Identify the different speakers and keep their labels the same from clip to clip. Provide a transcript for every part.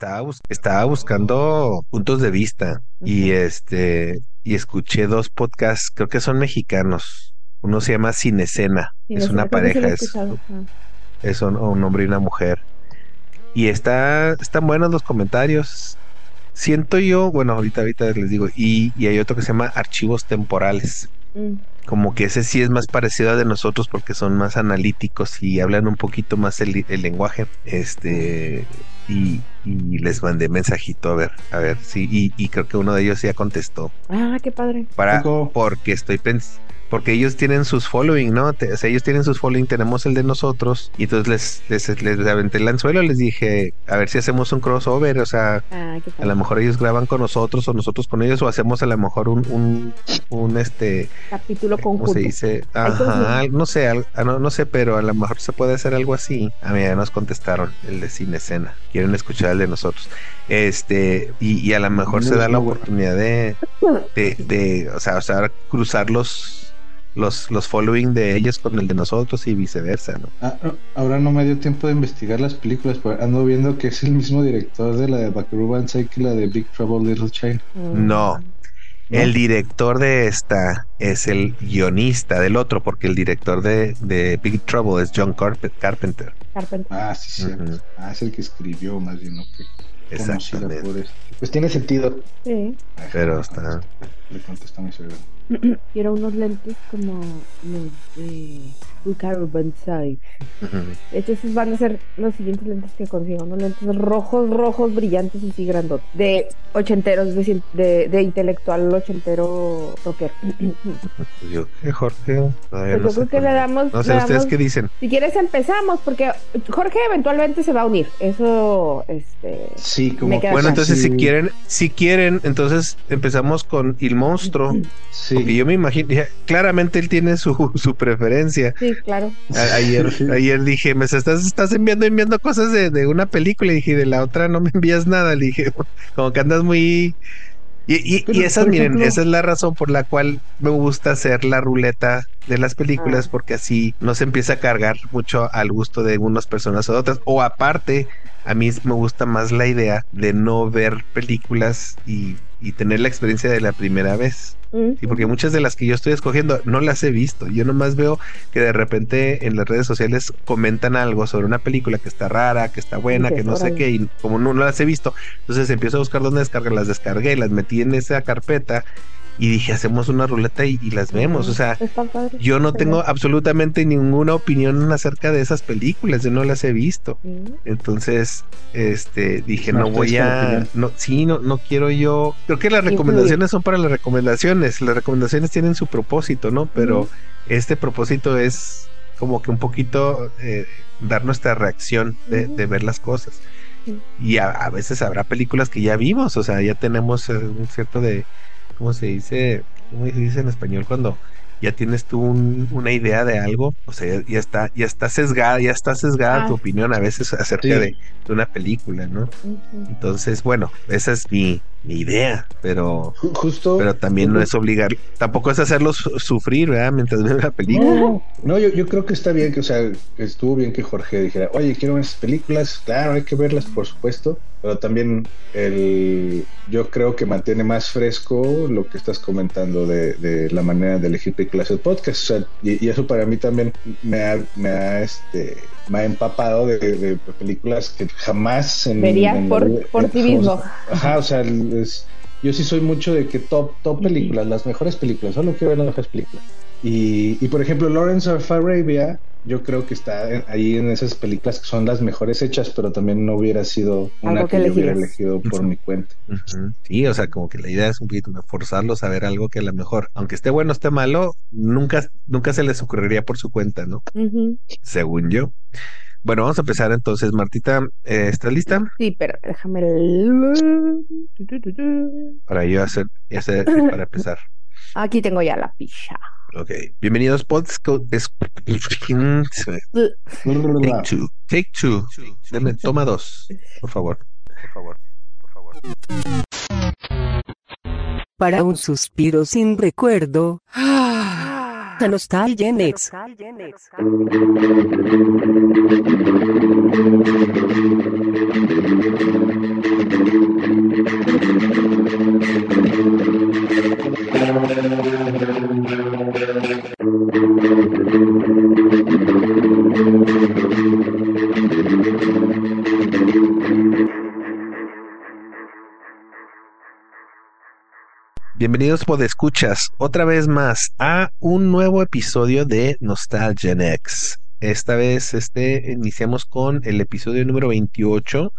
Speaker 1: estaba, bus- estaba buscando puntos de vista y este y escuché dos podcasts, creo que son mexicanos. Uno se llama Sin Escena,
Speaker 2: Sí,
Speaker 1: es una pareja, es.
Speaker 2: Ah.
Speaker 1: es un, un hombre y una mujer. Y está, están buenos los comentarios. Siento yo, bueno, ahorita, ahorita les digo, y, y hay otro que se llama Archivos Temporales.
Speaker 2: Mm.
Speaker 1: Como que ese sí es más parecido a de nosotros porque son más analíticos y hablan un poquito más el, el lenguaje. Este, y, y les mandé mensajito a ver, a ver, sí, y, y creo que uno de ellos ya contestó.
Speaker 2: Ah, qué padre.
Speaker 1: Para, porque estoy pensando. Porque ellos tienen sus following, ¿no? Te- o sea, ellos tienen sus following, tenemos el de nosotros. Y entonces les, les, les aventé el anzuelo, les dije, a ver si hacemos un crossover, o sea,
Speaker 2: Ah,
Speaker 1: a lo mejor ellos graban con nosotros o nosotros con ellos, o hacemos a lo mejor un, un, un este,
Speaker 2: Capítulo
Speaker 1: ¿cómo
Speaker 2: conjunto.
Speaker 1: se dice? Ajá, no sé, al- ah, no, no sé, pero a lo mejor se puede hacer algo así. A mí ya nos contestaron el de Cine Escena. Quieren escuchar el de nosotros. Este, y, y a lo mejor se da la oportunidad de, de, de, o sea, o sea, cruzar los, los, los following de ellos con el de nosotros y viceversa, ¿no?
Speaker 3: Ah, no, ahora no me dio tiempo de investigar las películas, pero ando viendo que es el mismo director de la de Buckaroo Banzai que la de Big Trouble Little China.
Speaker 2: Mm.
Speaker 1: No. El director de esta es el guionista del otro, porque el director de, de Big Trouble es John Carpe- Carpenter.
Speaker 2: Carpenter.
Speaker 3: Ah, sí, sí. Ah, es el que escribió, más bien, ¿no? Que conocida
Speaker 1: Exactamente.
Speaker 3: por. Pues tiene sentido.
Speaker 2: Sí.
Speaker 3: Ay,
Speaker 1: Pero
Speaker 3: no,
Speaker 1: está-
Speaker 3: Le contesta mi cerebro.
Speaker 2: Quiero unos lentes como los de Bucaro Banzai. De hecho, esos van a ser los siguientes lentes que consigo. Unos lentes rojos, rojos, brillantes y así grandotes. De ochenteros, de, de, de intelectual ochentero rocker.
Speaker 1: Pues yo que Jorge. todavía
Speaker 2: Pues
Speaker 1: no
Speaker 2: yo
Speaker 1: sé
Speaker 2: creo que le damos-
Speaker 1: No sé
Speaker 2: le
Speaker 1: ustedes
Speaker 2: damos-
Speaker 1: qué dicen.
Speaker 2: Si quieres empezamos, porque Jorge eventualmente se va a unir. Eso, este...
Speaker 3: Sí, como
Speaker 1: Bueno, entonces si quieren, si quieren, entonces empezamos con El Monstruo.
Speaker 3: Sí.
Speaker 1: Porque yo me imagino, claramente él tiene su, su preferencia.
Speaker 2: Sí, claro.
Speaker 1: A- ayer, ayer dije, me estás, estás enviando, enviando cosas de, de una película y dije, de la otra no me envías nada. Le dije, como que andas muy... Y, y,
Speaker 3: Pero,
Speaker 1: y esas, miren,
Speaker 3: ejemplo-
Speaker 1: esa es la razón por la cual me gusta hacer la ruleta de las películas,
Speaker 2: Ah.
Speaker 1: porque así no se empieza a cargar mucho al gusto de unas personas o de otras. O aparte, a mí me gusta más la idea de no ver películas y, y tener la experiencia de la primera vez.
Speaker 2: Mm.
Speaker 1: Sí, porque muchas de las que yo estoy escogiendo no las he visto. Yo nomás veo que de repente en las redes sociales comentan algo sobre una película que está rara, que está buena, que no sé qué, y como no, no las he visto, entonces empiezo a buscar dónde descargar, las descargué, las metí en esa carpeta y dije, hacemos una ruleta y, y las vemos. O sea, yo no tengo absolutamente ninguna opinión acerca de esas películas, yo no las he visto. Entonces, este, dije,
Speaker 3: No
Speaker 1: no voy a, no, sí, no, no quiero yo. Creo que las recomendaciones son para las recomendaciones. Las recomendaciones tienen su propósito, ¿no? Pero este propósito es como que un poquito eh, dar nuestra reacción de, de ver las cosas. Y a, a veces habrá películas que ya vimos, o sea, ya tenemos eh, un cierto de, ¿cómo se dice? ¿Cómo se dice en español cuando ya tienes tú un- una idea de algo? O sea, ya, ya está, ya está sesgada, ya está sesgada
Speaker 2: Ah.
Speaker 1: tu opinión a veces acerca
Speaker 3: Sí.
Speaker 1: de, de una película, ¿no? Entonces, bueno, esa es mi, mi idea, pero,
Speaker 3: Ju- Justo.
Speaker 1: pero también no es obligar, tampoco es hacerlos su- sufrir, ¿verdad? Mientras ven la película.
Speaker 3: No, no, yo, yo creo que está bien que, o sea, estuvo bien que Jorge dijera, oye, quiero ver esas películas, claro, hay que verlas, por supuesto, pero también el, yo creo que mantiene más fresco lo que estás comentando de, de la manera de elegir películas del podcast, o sea, y, y eso para mí también me ha, me ha, este, me ha empapado de, de películas que jamás en,
Speaker 2: Verías
Speaker 3: en
Speaker 2: por,
Speaker 3: vida-
Speaker 2: por
Speaker 3: en-
Speaker 2: ti mismo.
Speaker 3: Ajá, o sea, es- yo sí soy mucho de que top, top películas, las mejores películas, solo quiero ver las mejores películas. Y, y por ejemplo, Lawrence of Arabia, yo creo que está ahí en esas películas que son las mejores hechas, pero también no hubiera sido una
Speaker 2: Algo
Speaker 3: que,
Speaker 2: que
Speaker 3: yo hubiera elegido por mi cuenta.
Speaker 1: Sí, o sea, como que la idea es un poquito forzarlos a ver algo que a lo mejor, aunque esté bueno o esté malo, nunca, nunca se les ocurriría por su cuenta, ¿no? Según yo. Bueno, vamos a empezar entonces. Martita, eh, ¿estás lista?
Speaker 2: Sí, pero déjame. el-.
Speaker 1: Para yo hacer, hacer para empezar.
Speaker 2: Aquí tengo ya la picha.
Speaker 1: Ok. Bienvenidos, podcast. es- Take two. Take two. Deme- toma dos, por favor. Por favor. Por favor.
Speaker 4: para un suspiro sin recuerdo. La nostalgia en ex.
Speaker 1: Bienvenidos escuchas otra vez más a un nuevo episodio de Nostalgia Next. Esta vez este, iniciamos con el episodio número 28.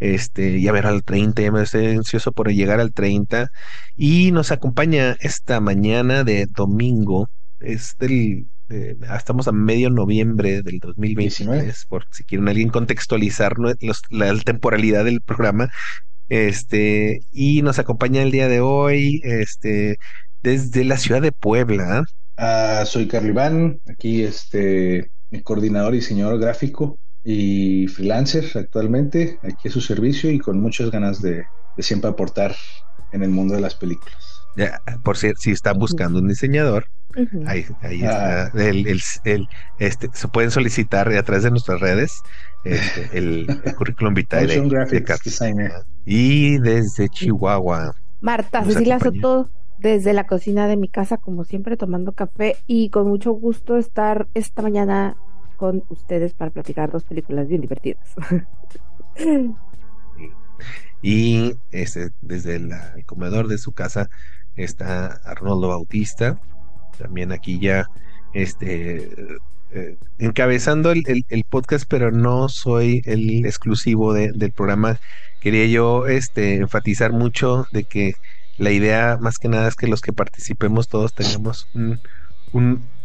Speaker 1: Este, ya ver al 30, ya me estoy ansioso por llegar al 30. Y nos acompaña esta mañana de domingo. Es del, eh, estamos a medio noviembre del 2023, por si quieren alguien contextualizar la temporalidad del programa. Este, y nos acompaña el día de hoy, este, desde la ciudad de Puebla.
Speaker 3: Ah, soy Carliván, aquí este, mi coordinador y diseñador gráfico y freelancer actualmente, aquí a su servicio y con muchas ganas de, siempre aportar en el mundo de las películas.
Speaker 1: Ya, por cierto, si están buscando un diseñador, ahí, ahí ah. está. El, el, este, se pueden solicitar a través de nuestras redes este, el, currículum vitae de, de Y desde Chihuahua.
Speaker 2: Marta Cecilia Soto, desde la cocina de mi casa, como siempre, tomando café y con mucho gusto estar esta mañana con ustedes para platicar dos películas bien divertidas.
Speaker 1: y este, desde el comedor de su casa está Arnoldo Bautista, también aquí ya este eh, encabezando el, podcast, pero no soy el exclusivo del programa. Quería yo este, enfatizar mucho de que la idea más que nada es que los que participemos todos tengamos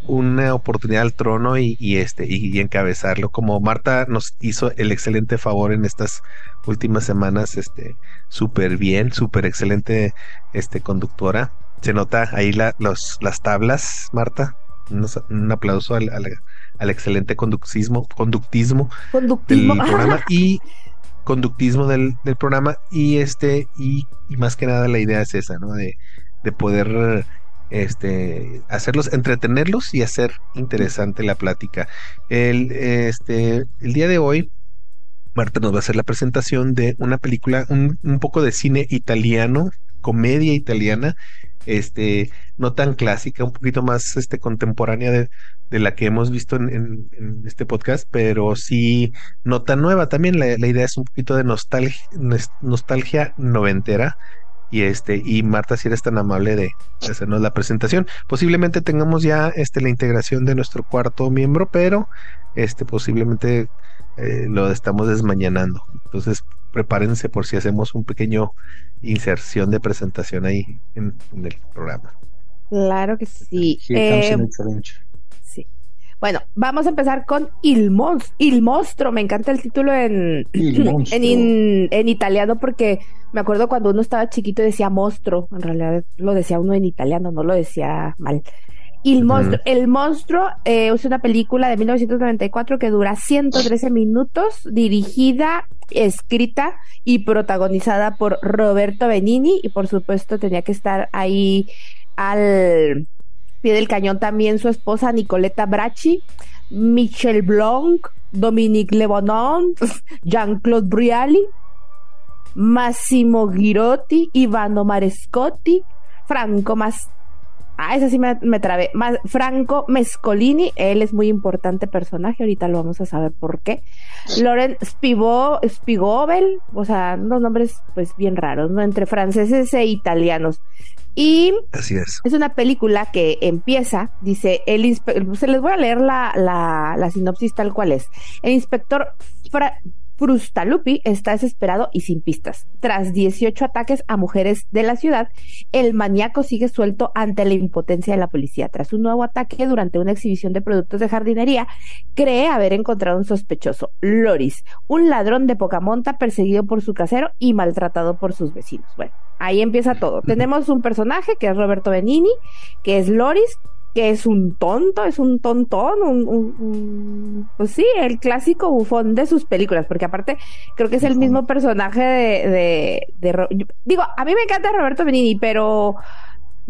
Speaker 1: una oportunidad al trono y, este y, encabezarlo como Marta nos hizo el excelente favor en estas últimas semanas este súper bien súper excelente este conductora se nota ahí la, los, las tablas Marta un, aplauso al, al excelente conductismo, conductismo,
Speaker 2: conductismo.
Speaker 1: del programa y conductismo del, programa y este y, más que nada la idea es esa, ¿no? De, de poder este hacerlos entretenerlos y hacer interesante la plática. El este el día de hoy Marta nos va a hacer la presentación de una película, un, un poco de cine italiano, comedia italiana, este, no tan clásica, un poquito más este, contemporánea de, de la que hemos visto en, este podcast, pero sí no tan nueva también. La, idea es un poquito de nostalgia, nostalgia noventera. Y este, y Marta, si eres tan amable de hacernos la presentación. Posiblemente tengamos ya este, la integración de nuestro cuarto miembro, pero este, posiblemente eh, lo estamos desmañanando. Entonces, prepárense por si hacemos un pequeño inserción de presentación ahí en, el programa.
Speaker 2: Claro que sí. Sí, eh, sí. Bueno, vamos a empezar con Il, Il Monstro. Me encanta el título en, en, en, italiano porque me acuerdo cuando uno estaba chiquito decía monstruo. En realidad lo decía uno en italiano, no lo decía mal. El monstruo, el monstruo eh, es una película de 1994 que dura 113 minutos, dirigida, escrita y protagonizada por Roberto Benini y por supuesto tenía que estar ahí al pie del cañón también su esposa Nicoletta Bracci, Michel Blanc, Dominique Lebonon, Jean-Claude Briali, Massimo Girotti, Ivano Marescotti, Franco Mas Ah, esa sí me, me trabé. Más, Franco Mescolini, él es muy importante personaje, ahorita lo vamos a saber por qué. Loren Spivo, Spigobel, o sea, unos nombres pues bien raros, ¿no? Entre franceses e italianos. Y
Speaker 1: Así es.
Speaker 2: es una película que empieza, dice, el se les voy a leer la, la, la sinopsis tal cual es. El inspector Frustalupi está desesperado y sin pistas. Tras 18 ataques a mujeres de la ciudad, el maníaco sigue suelto ante la impotencia de la policía. Tras un nuevo ataque durante una exhibición de productos de jardinería, cree haber encontrado un sospechoso, Loris, un ladrón de poca monta perseguido por su casero y maltratado por sus vecinos. Bueno, ahí empieza todo. Tenemos un personaje que es Roberto Benini, que es Loris, que es un tonto, es un tontón, un, pues sí, el clásico bufón de sus películas, porque aparte creo que es el mismo personaje de, de, digo, a mí me encanta Roberto Benini, pero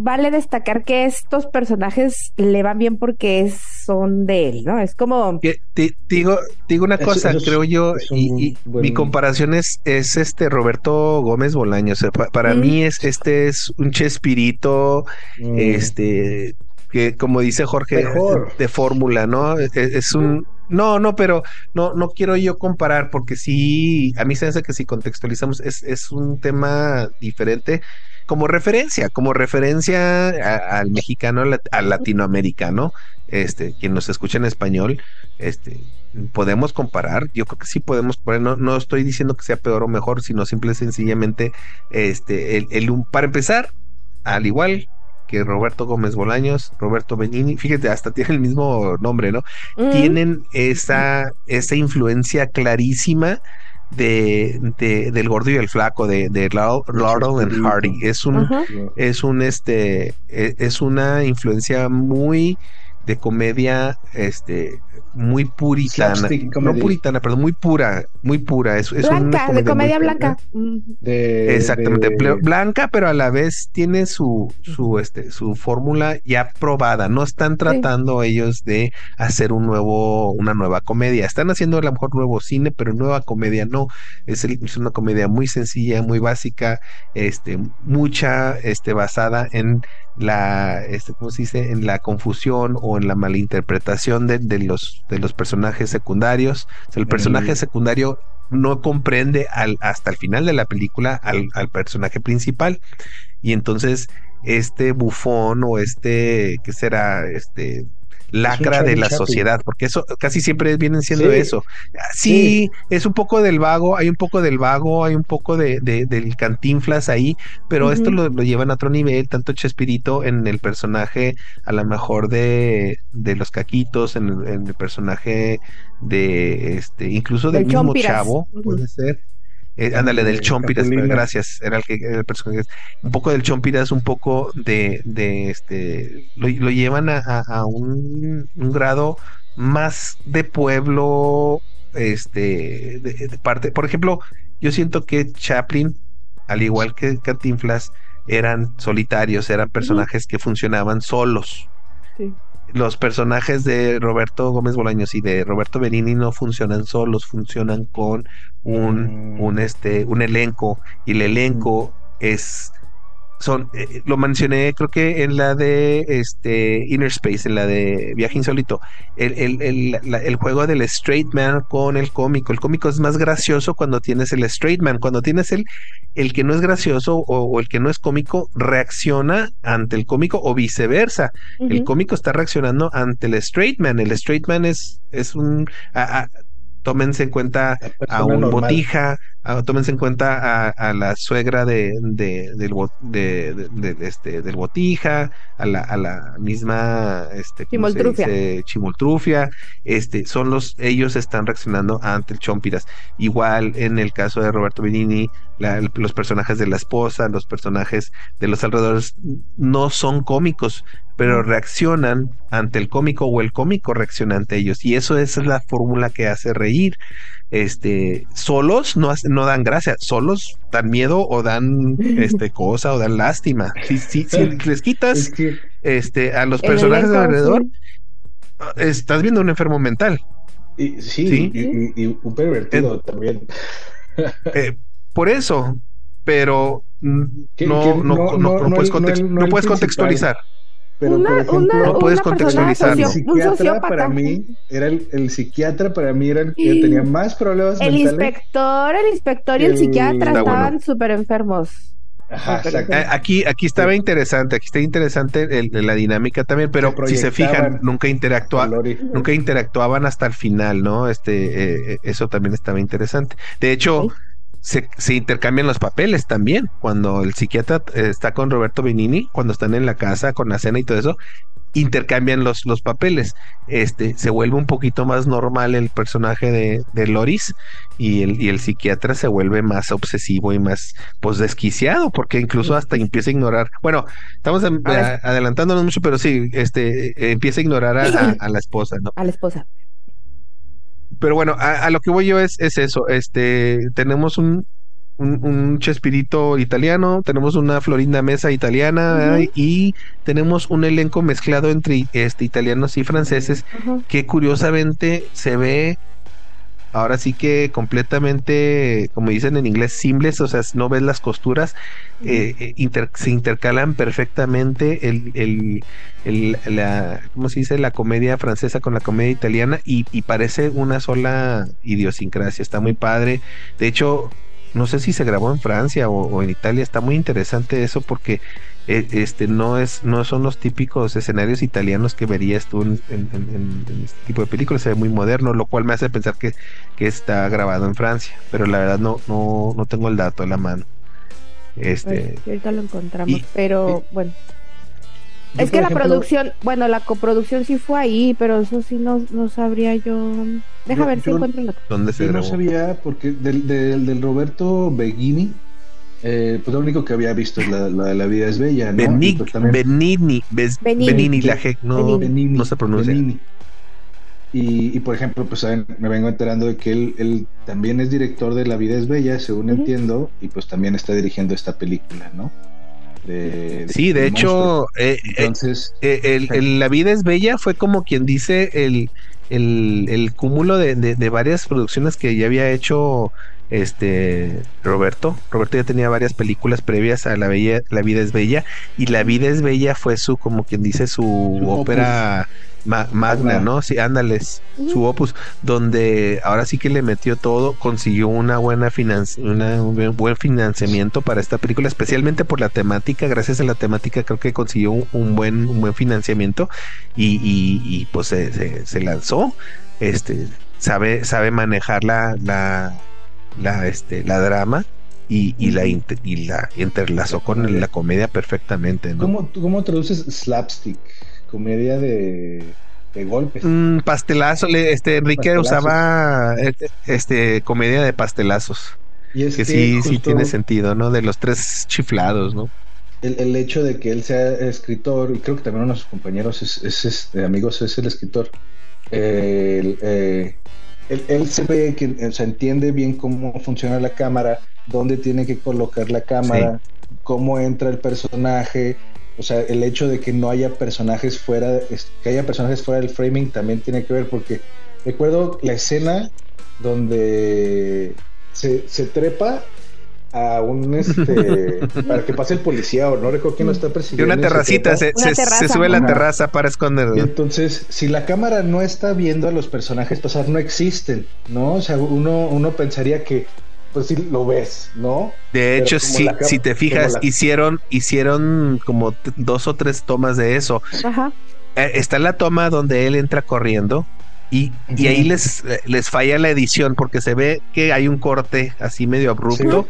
Speaker 2: vale destacar que estos personajes le van bien porque son de él, ¿no? Es como...
Speaker 1: Te, digo, digo una cosa, creo yo, y, mi comparación es, es este Roberto Gómez Bolaños. para mí es este es un chespirito, mm. este que como dice Jorge, de fórmula, ¿no? E, e, es, un... No, no, pero no, no quiero yo comparar porque sí, a mí se hace que si contextualizamos es, es un tema diferente como referencia, como referencia al mexicano, al latinoamericano, este, quien nos escucha en español, este, podemos comparar, yo creo que sí podemos comparar, no, no estoy diciendo que sea peor o mejor, sino simple y sencillamente, este, el, el, para empezar, al igual que Roberto Gómez Bolaños, Roberto Benini, fíjate, hasta tiene el mismo nombre, ¿no? Tienen esa, esa influencia clarísima de, de, del gordo y el flaco de, de Laurel and Hardy. Es un es un este e, es una influencia muy de comedia este muy puritana, no puritana, perdón, muy pura, muy pura. Es, es
Speaker 2: blanca, una de comedia blanca.
Speaker 1: Exactamente, blanca, pero a la vez tiene su, su, este, su fórmula ya probada. No están tratando ellos de hacer un nuevo, una nueva comedia. Están haciendo a lo mejor nuevo cine, pero nueva comedia no. Es, es una comedia muy sencilla, muy básica, este, mucha, este, basada en la, este, ¿cómo se dice? En la confusión o en la malinterpretación de, de los, de los personajes secundarios. el personaje secundario no comprende al, hasta el final de la película al, al personaje principal. Y entonces este bufón o este, ¿qué será? Este lacra de la sociedad, porque eso casi siempre vienen siendo eso. Sí, es un poco del vago, hay un poco del vago, hay un poco de, del cantinflas ahí, pero esto lo, llevan a otro nivel, tanto Chespirito en el personaje, a lo mejor de, de los caquitos, en el, personaje de este, incluso del, mismo chavo, puede ser. Eh, ándale, del Chompiras, gracias, era el que el personaje. Un poco del Chompiras, un poco de, de este, lo, llevan a, un, grado más de pueblo, este, de, parte. Por ejemplo, yo siento que Chaplin, al igual que Cantinflas, eran solitarios, eran personajes que funcionaban solos. Sí los personajes de Roberto Gómez Bolaños y de Roberto Benini no funcionan solos, funcionan con un, un, mm. este, un elenco y el elenco es son, eh, lo mencioné creo que en la de este Inner Space, en la de Viaje Insólito, el, el, el, juego del straight man con el cómico. El cómico es más gracioso cuando tienes el straight man, cuando tienes el, el que no es gracioso o, el que no es cómico, reacciona ante el cómico o viceversa. El cómico está reaccionando ante el straight man. El straight man es, es un tómense en cuenta a un botija, tómense en cuenta a, la suegra de, del, de, este, del botija, a la, a la misma este, chimoltrufia. este, son los, ellos están reaccionando ante el Chompiras. Igual en el caso de Roberto Benini, los personajes de la esposa, los personajes de los alrededores no son cómicos, pero reaccionan ante el cómico o el cómico reacciona ante ellos. Y eso es la fórmula que hace reír. Este, solos no, no dan gracia, solos dan miedo o dan este cosa o dan lástima. Si, si, les quitas este a los personajes de alrededor, estás viendo un enfermo mental.
Speaker 3: Y, sí, Y, un pervertido también.
Speaker 1: Eh, por eso, pero no, no, no, no, puedes, no puedes contextualizar.
Speaker 3: Pero por ejemplo, no puedes contextualizar. El psiquiatra para mí era el, psiquiatra para mí era el que tenía más problemas
Speaker 2: el inspector, el inspector y el, psiquiatra estaban súper enfermos.
Speaker 1: Ajá, eh, aquí, aquí estaba interesante, aquí está interesante la dinámica también, pero si se fijan, nunca interactuaban, nunca interactuaban hasta el final, ¿no? Este, eh, eso también estaba interesante. De hecho, se, intercambian los papeles también. Cuando el psiquiatra eh, está con Roberto Benini, cuando están en la casa con la cena y todo eso, intercambian los, los papeles. Este se vuelve un poquito más normal el personaje de, de Loris y el, y el psiquiatra se vuelve más obsesivo y más pues desquiciado, porque incluso hasta empieza a ignorar. Bueno, estamos adelantándonos mucho, pero sí, este eh, empieza a ignorar a, a la esposa, ¿no?
Speaker 2: A la esposa
Speaker 1: pero bueno, a, lo que voy yo es, es eso. Este, tenemos un, un, Chespirito italiano, tenemos una Florinda Mesa italiana y tenemos un elenco mezclado entre este, italianos y franceses que curiosamente se ve ahora sí que completamente, como dicen en inglés, simples, o sea, no ves las costuras, eh, eh, se intercalan perfectamente el, el, el, la, ¿cómo se dice? La comedia francesa con la comedia italiana y, y parece una sola idiosincrasia, está muy padre. De hecho, no sé si se grabó en Francia o, en Italia, está muy interesante eso porque este no es no son los típicos escenarios italianos que verías tú en, este tipo de películas, se ve muy moderno, lo cual me hace pensar que, que está grabado en Francia, pero la verdad no no no tengo el dato en la mano. Este,
Speaker 2: pues, ahorita lo encontramos, pero bueno es que la producción, bueno, la coproducción sí fue ahí, pero eso sí no, no sabría yo. Deja ver si encuentro la.
Speaker 3: ¿Dónde se yo no sabía, porque del, del, del Roberto Beghini, eh, pues lo único que había visto es la, de la vida es bella, ¿no?
Speaker 1: Benig, pues Benini, Benini, la G, no, no se pronuncia.
Speaker 3: Y, y, por ejemplo, pues me vengo enterando de que él, él también es director de La vida es bella, según entiendo, y pues también está dirigiendo esta película, ¿no?
Speaker 1: sí, de hecho, eh, eh, Entonces, eh, el, La vida es bella fue como quien dice el, el, cúmulo de, varias producciones que ya había hecho este Roberto. Roberto ya tenía varias películas previas a La, bella, la vida es bella y La vida es bella fue su, como quien dice, su, ópera magna, ¿no? Sí, ándales, su opus, donde ahora sí que le metió todo, consiguió una buena un buen financiamiento para esta película, especialmente por la temática, gracias a la temática creo que consiguió un, buen, un buen financiamiento y, y, pues se, se, lanzó, este, sabe, sabe manejar la, la, la, este, la drama. Y, y, la, y la interlazó con la comedia perfectamente. ¿no?
Speaker 3: ¿Cómo, ¿Cómo traduces slapstick? comedia de, de golpes.
Speaker 1: Mm, pastelazo, este Enrique usaba eh, este comedia de pastelazos. Y es que, sí, sí tiene sentido, ¿no? De los tres chiflados, ¿no?
Speaker 3: El, hecho de que él sea escritor, y creo que también uno de sus compañeros es, es, este, amigos es el escritor. Eh, él, se ve que se entiende bien cómo funciona la cámara, dónde tiene que colocar la cámara, cómo entra el personaje, o sea, el hecho de que no haya personajes fuera, que haya personajes fuera del framing también tiene que ver porque recuerdo la escena donde se, trepa a un este para que pase el policía o no recuerdo quién lo está persiguiendo.
Speaker 1: Y una terracita, se, sube a la terraza para esconderlo.
Speaker 3: Y entonces, si la cámara no está viendo a los personajes pasar, no existen, ¿no? O sea, uno, uno pensaría que pues sí lo ves, ¿no?
Speaker 1: De hecho, sí, si te fijas, hicieron, hicieron como dos o tres tomas de eso. Ajá. Eh, está la toma donde él entra corriendo y, y ahí les, les falla la edición porque se ve que hay un corte así medio abrupto.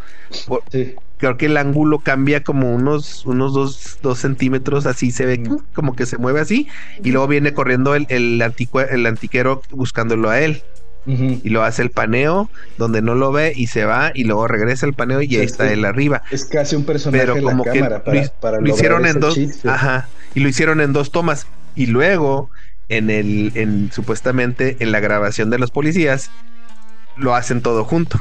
Speaker 1: Sí. Creo que el ángulo cambia como unos, unos dos, dos centímetros, así se ve como que se mueve así, y luego viene corriendo el, el, el antiquero buscándolo a él. Y lo hace el paneo donde no lo ve y se va y luego regresa el paneo y ahí está él arriba.
Speaker 3: Es casi un personaje Pero como que
Speaker 1: lo, hicieron en dos, ajá, y lo hicieron en dos tomas. Y luego en el en supuestamente en la grabación de los policías lo hacen todo junto.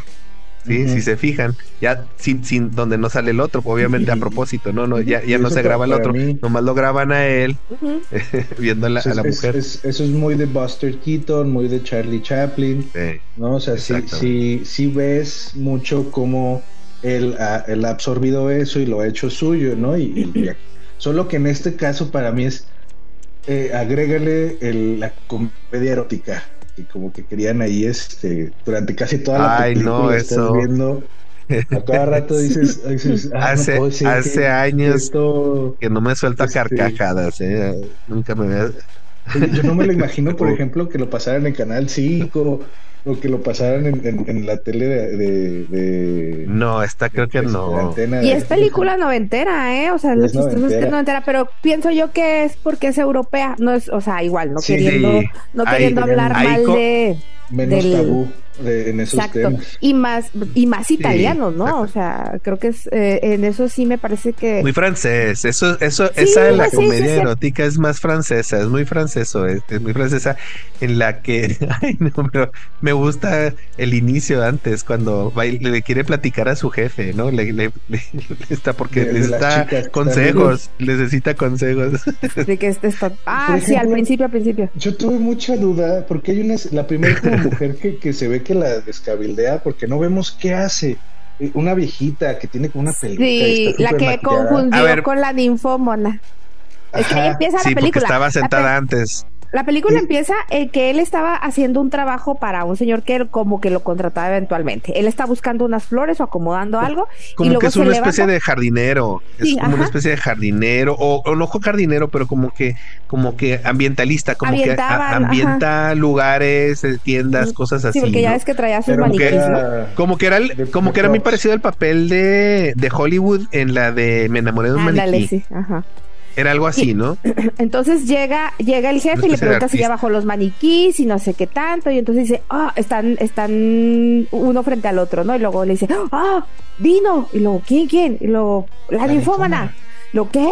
Speaker 1: ¿sí? Si se fijan, ya sin, sin donde no sale el otro, obviamente a propósito, no, no, ya, ya no se graba el otro, nomás lo graban a él viendo a la, a la mujer.
Speaker 3: eso es muy de Buster Keaton, muy de Charlie Chaplin, ¿no? O sea, sí, sí, ves mucho cómo él ha, él ha, absorbido eso y lo ha hecho suyo, ¿no? Y, solo que en este caso para mí es eh, agrégale el, la comedia erótica como que querían ahí este durante casi toda la
Speaker 1: Ay, película no, eso.
Speaker 3: viendo a cada rato dices,
Speaker 1: ah, hace, hace años que no me suelta este, carcajadas, ¿eh? nunca me veo.
Speaker 3: Yo no me lo imagino, por ejemplo, que lo pasaran en Canal 5 o que lo pasaran en, la tele de,
Speaker 1: No, esta creo que no.
Speaker 2: Y es película noventera, ¿eh? O sea, lo chistoso es que es noventera, pero pienso yo que es porque es europea, no es, o sea, igual, no queriendo, no queriendo hablar mal de...
Speaker 3: Menos tabú. En esos Exacto.
Speaker 2: Y más, y más italianos, ¿no? O sea, creo que es, eh, en eso sí me parece que.
Speaker 1: Muy francés. Eso, eso, esa de la comedia erótica es más francesa, es muy franceso, es, muy francesa, en la que, ay, no, pero me gusta el inicio antes, cuando le, quiere platicar a su jefe, ¿no? Le, le, está porque necesita consejos, necesita consejos.
Speaker 2: De que este está. Ah, sí, al principio, al principio.
Speaker 3: Yo tuve mucha duda, porque hay una, la primera como mujer que, que se ve que la descabildea porque no vemos qué hace. Eh, una viejita que tiene como una peluca.
Speaker 2: Sí, la que confundió con la ninfómona. Es que ahí empieza la película. Porque
Speaker 1: estaba sentada antes.
Speaker 2: La película empieza en que él estaba haciendo un trabajo para un señor que como que lo contrataba eventualmente. Él está buscando unas flores o acomodando algo.
Speaker 1: Como que es una especie de jardinero. Es como una especie de jardinero, o, o, no jardinero, pero como que, como que ambientalista, como que ambienta lugares, eh, tiendas, cosas así.
Speaker 2: Sí, porque ya ves que traía sus maniquís,
Speaker 1: Como que era, como que era muy parecido al papel de, de Hollywood en la de Me enamoré de un maniquí. Sí, ajá. Era algo así, ¿no?
Speaker 2: Entonces llega, llega el jefe y le pregunta si ya bajó los maniquís y no sé qué tanto. Y entonces dice, ah, están, están uno frente al otro, ¿no? Y luego le dice, ah, vino. Y luego, ¿quién, quién? Y luego, la, la ninfómana. ¿Lo qué?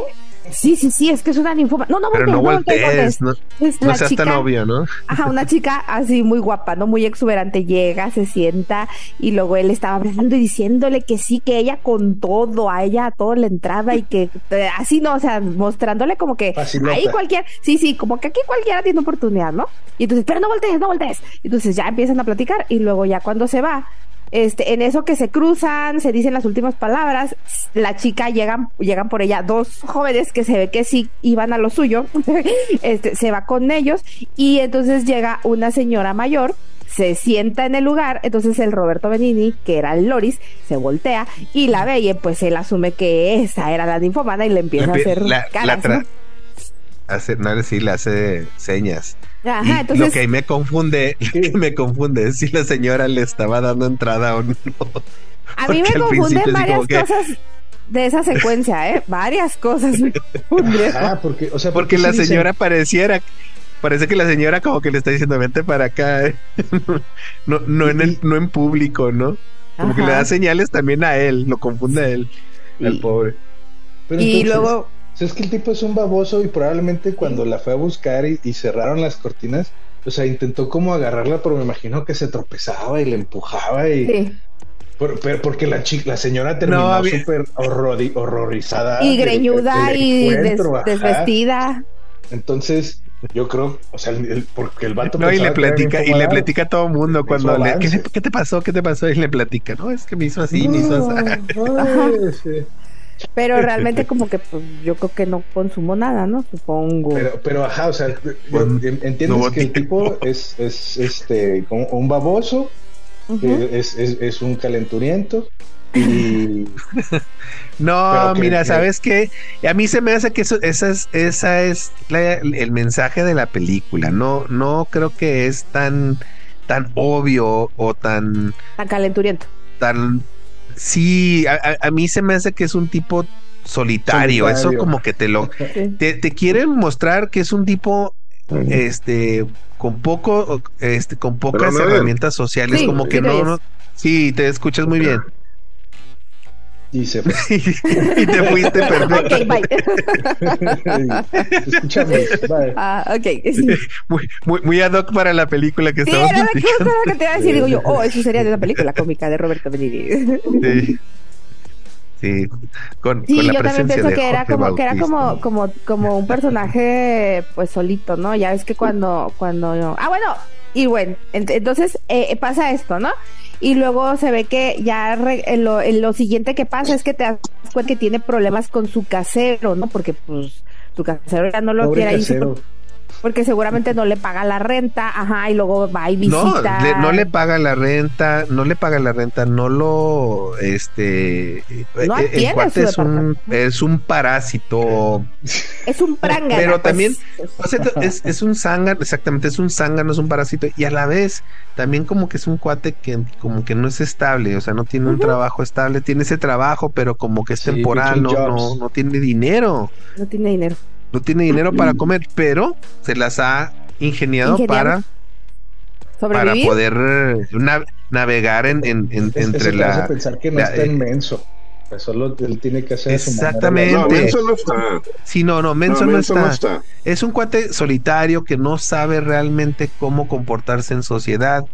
Speaker 2: Sí, sí, sí, es que es una ninfoma. No, no,
Speaker 1: Pero no voltees, no, no seas tan obvio, ¿no?
Speaker 2: Ajá, una chica así muy guapa, ¿no? Muy exuberante, llega, se sienta y luego él estaba hablando y diciéndole que sí, que ella con todo, a ella a todo la entrada y que eh, así, ¿no? O sea, mostrándole como que ahí cualquier, sí, sí, como que aquí cualquiera tiene oportunidad, ¿no? Y entonces, pero no voltees, no voltees. Entonces ya empiezan a platicar y luego ya cuando se va, este, en eso que se cruzan, se dicen las últimas palabras, la chica llegan, llegan por ella dos jóvenes que se ve que sí iban a lo suyo, este, se va con ellos y entonces llega una señora mayor se sienta en el lugar, entonces el Roberto Benini, que era el Loris, se voltea y la ve y pues él asume que esa era la ninfomana y le empieza a hacer
Speaker 1: la, caras, ¿no? Hace, no, sí, le hace señas. Ajá, entonces... Lo que me confunde, me confunde es si la señora le estaba dando entrada o no.
Speaker 2: A mí me confunden varias cosas de esa secuencia, ¿eh? Varias cosas me
Speaker 3: Ah, porque, o sea,
Speaker 1: porque la señora pareciera, parece que la señora como que le está diciendo vente para acá, ¿eh? no, no en el, no en público, ¿no? Como que le da señales también a él, lo confunde a él, al pobre.
Speaker 2: y luego
Speaker 3: es que el tipo es un baboso y probablemente cuando la fue a buscar y, cerraron las cortinas, o sea, intentó como agarrarla, pero me imagino que se tropezaba y le empujaba y... Sí. porque la chica, la señora terminó súper horrorizada.
Speaker 2: Y greñuda y desvestida.
Speaker 3: Entonces, yo creo, o sea, porque el vato.
Speaker 1: No, y le platica, y le platica a todo mundo cuando le. ¿qué, te pasó? ¿Qué te pasó? Y le platica, no, es que me hizo así, me hizo así.
Speaker 2: Pero realmente como que pues, yo creo que no consumo nada, ¿no? Supongo.
Speaker 3: Pero, pero ajá, o sea, entiendes que el tipo es, es este como un baboso, es, es, es, un calenturiento. Y...
Speaker 1: no, mira, ¿sabes qué? A mí se me hace que eso, esa es, esa es el mensaje de la película. No, no creo que es tan, tan obvio o tan...
Speaker 2: Tan calenturiento.
Speaker 1: Tan Sí, a, mí se me hace que es un tipo solitario. Eso como que te lo te, quieren mostrar que es un tipo este con poco este con pocas herramientas sociales, como que no, no, sí, te escuchas muy bien.
Speaker 3: Y se fue.
Speaker 1: y te fuiste perfecto.
Speaker 2: ok, bye.
Speaker 3: Escúchame, bye.
Speaker 2: Ah, ok.
Speaker 1: Muy, muy, muy ad hoc para la película que
Speaker 2: sí,
Speaker 1: estamos
Speaker 2: era que, que te iba a decir, digo yo, oh, eso sería de la película cómica de Roberto Benigni.
Speaker 1: sí. Sí, con,
Speaker 2: sí
Speaker 1: con la
Speaker 2: yo
Speaker 1: también
Speaker 2: pienso que era como que era como como como un personaje pues solito, ¿no? Ya ves que cuando cuando ah bueno y bueno entonces eh, pasa esto, ¿no? Y luego se ve que ya lo, lo, siguiente que pasa es que te das cuenta que tiene problemas con su casero, ¿no? Porque pues su casero ya no lo quiere ahí porque seguramente no le paga la renta, ajá, y luego va y visita.
Speaker 1: No, no le paga la renta, no le paga la renta, no lo, este,
Speaker 2: no eh, el
Speaker 1: cuate es un, es un parásito.
Speaker 2: Es un pranga.
Speaker 1: Pero también, es, es un zángano, exactamente, es un zángano, es un parásito, y a la vez también como que es un cuate que como que no es estable, o sea, no tiene un trabajo estable, tiene ese trabajo, pero como que es temporal, no, no, no tiene dinero.
Speaker 2: No tiene dinero
Speaker 1: no tiene dinero para comer, pero se las ha ingeniado, para para poder eh, navegar en, entre la.
Speaker 3: pensar que no está inmenso. Pues solo él tiene que hacer
Speaker 1: Exactamente.
Speaker 5: No, Menso no está.
Speaker 1: Sí, no, no, Menso, no, está. Es un cuate solitario que no sabe realmente cómo comportarse en sociedad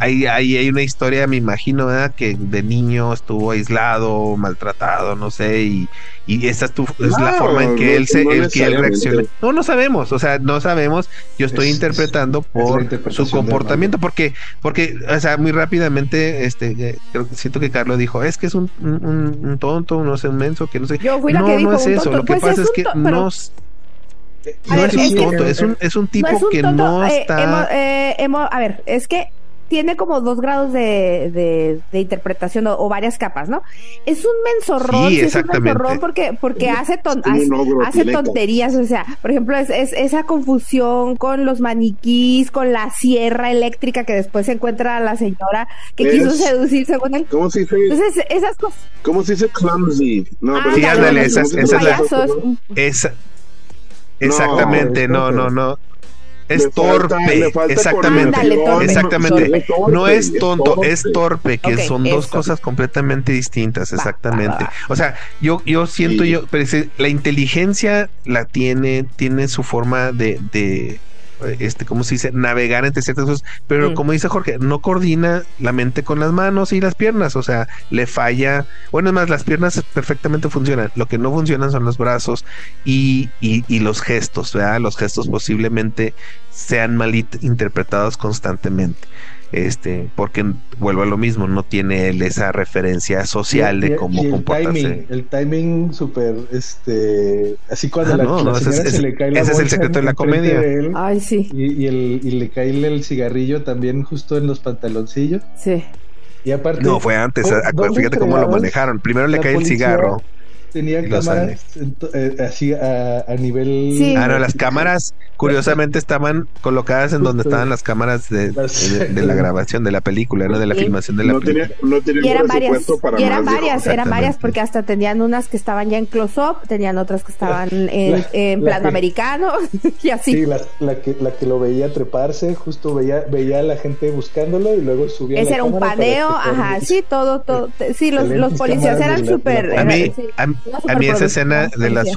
Speaker 1: hay, hay, hay, una historia, me imagino, ¿verdad? que de niño estuvo aislado, maltratado, no sé, y, y esa es, tu, es la forma en que él se que él reacciona. No, no sabemos, o sea, no sabemos. Yo estoy interpretando por su comportamiento, porque, porque, o sea, muy rápidamente, este, eh, creo, siento que Carlos dijo, es que es un, un, tonto, no sé, un menso, que no sé.
Speaker 2: Yo
Speaker 1: no,
Speaker 2: no
Speaker 1: es eso. Lo que pues pasa es, que no. no es, un tonto, es un, es un tipo que no eh, está.
Speaker 2: Eh, a ver, es que tiene como dos grados de, de, interpretación o, varias capas, ¿no? Es un mensorrón, sí, es un mensorrón porque, porque hace, hace, tonterías, o sea, por ejemplo, es, es, esa confusión con los maniquís, con la sierra eléctrica que después se encuentra a la señora que quiso seducir según él.
Speaker 5: ¿Cómo se dice?
Speaker 2: Entonces, esas cosas.
Speaker 5: ¿Cómo se dice clumsy?
Speaker 1: No, ah, sí, ándale, esa, es la... Esa, exactamente, no, no, no es torpe, exactamente, exactamente. No es tonto, es torpe, que son dos cosas completamente distintas, exactamente. O sea, yo, yo siento yo, pero la inteligencia la tiene, tiene su forma de, de este, ¿cómo se dice? Navegar entre ciertas cosas, pero mm. como dice Jorge, no coordina la mente con las manos y las piernas, o sea, le falla, bueno, es más, las piernas perfectamente funcionan, lo que no funcionan son los brazos y, y, y los gestos, ¿verdad? Los gestos posiblemente sean mal interpretados constantemente este, porque vuelvo a lo mismo, no tiene él esa referencia social de cómo el comportarse.
Speaker 3: Timing, el timing súper, este, así cuando ah, la,
Speaker 1: no, ese, se le cae la Ese es el secreto de la comedia.
Speaker 2: Ay, sí.
Speaker 3: Y, el, y le cae el cigarrillo también justo en los pantaloncillos.
Speaker 2: Sí.
Speaker 3: Y aparte.
Speaker 1: No, fue antes, fíjate cómo lo manejaron. Primero le cae el cigarro
Speaker 3: tenía cámaras eh, así a, a nivel.
Speaker 1: Sí. Ah, no, las cámaras curiosamente estaban colocadas en donde estaban las cámaras de, de, la grabación de la película, ¿no? De la filmación de la
Speaker 5: no
Speaker 1: película.
Speaker 5: Tenía, no tenía
Speaker 2: y eran varias, y eran varias, eran varias porque hasta tenían unas que estaban ya en close-up, tenían otras que estaban en, en plano americano y así.
Speaker 3: Sí, la, la, que, la que lo veía treparse, justo veía, veía a la gente buscándolo y luego subía.
Speaker 2: Ese era un paneo, ajá, sí, todo, todo. Sí, los, los policías eran súper.
Speaker 1: A mí, a mí esa escena de las,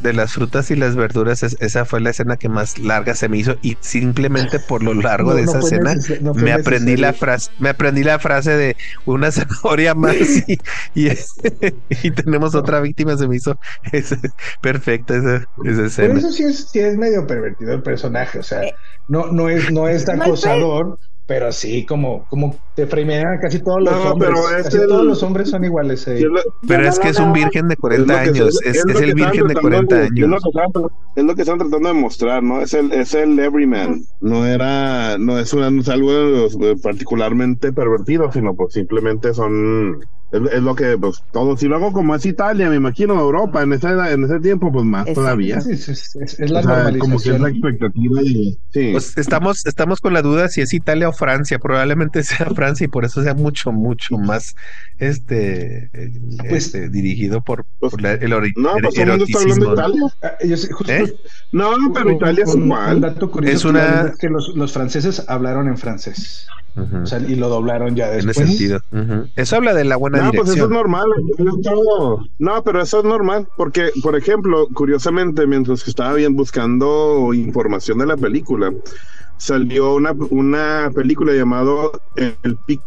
Speaker 1: de las frutas y las verduras, esa fue la escena que más larga se me hizo y simplemente por lo largo de esa escena me aprendí la frase, me aprendí la frase de una zanahoria más y, y, tenemos otra víctima, se me hizo perfecta esa, esa escena.
Speaker 3: eso sí es, sí es medio pervertido el personaje, o sea, eh, no, no es, no es acosador pero sí, como, como te framean casi todos los hombres. Pero todos los hombres son iguales. Eh.
Speaker 1: Pero es que es un virgen de 40 años. Es, el virgen de 40 años.
Speaker 5: Es lo, que están tratando de mostrar, ¿no? Es el, es el everyman. No era, no es, una, algo eh, particularmente pervertido, sino pues simplemente son es, lo que, pues, todos. Y luego, como es Italia, me imagino, Europa, en ese, en ese tiempo, pues más todavía.
Speaker 3: Es, es, la o
Speaker 5: Como que es la expectativa
Speaker 1: de. Sí. Pues estamos, estamos con la duda si es Italia o Francia. Probablemente sea Francia y por eso sea mucho, mucho más este, pues, este dirigido por, pues, por el origen.
Speaker 5: No, pues el mundo está hablando de Italia. Ah, ¿Eh? No, pero Italia es igual.
Speaker 3: Un dato curioso es una... que los, los franceses hablaron en francés y lo doblaron ya después.
Speaker 1: En ese sentido. Eso habla de la buena no, pues
Speaker 5: eso es normal. No, pero eso es normal. Porque, por ejemplo, curiosamente, mientras que estaba bien buscando información de la película, salió una, una película llamado El Pico.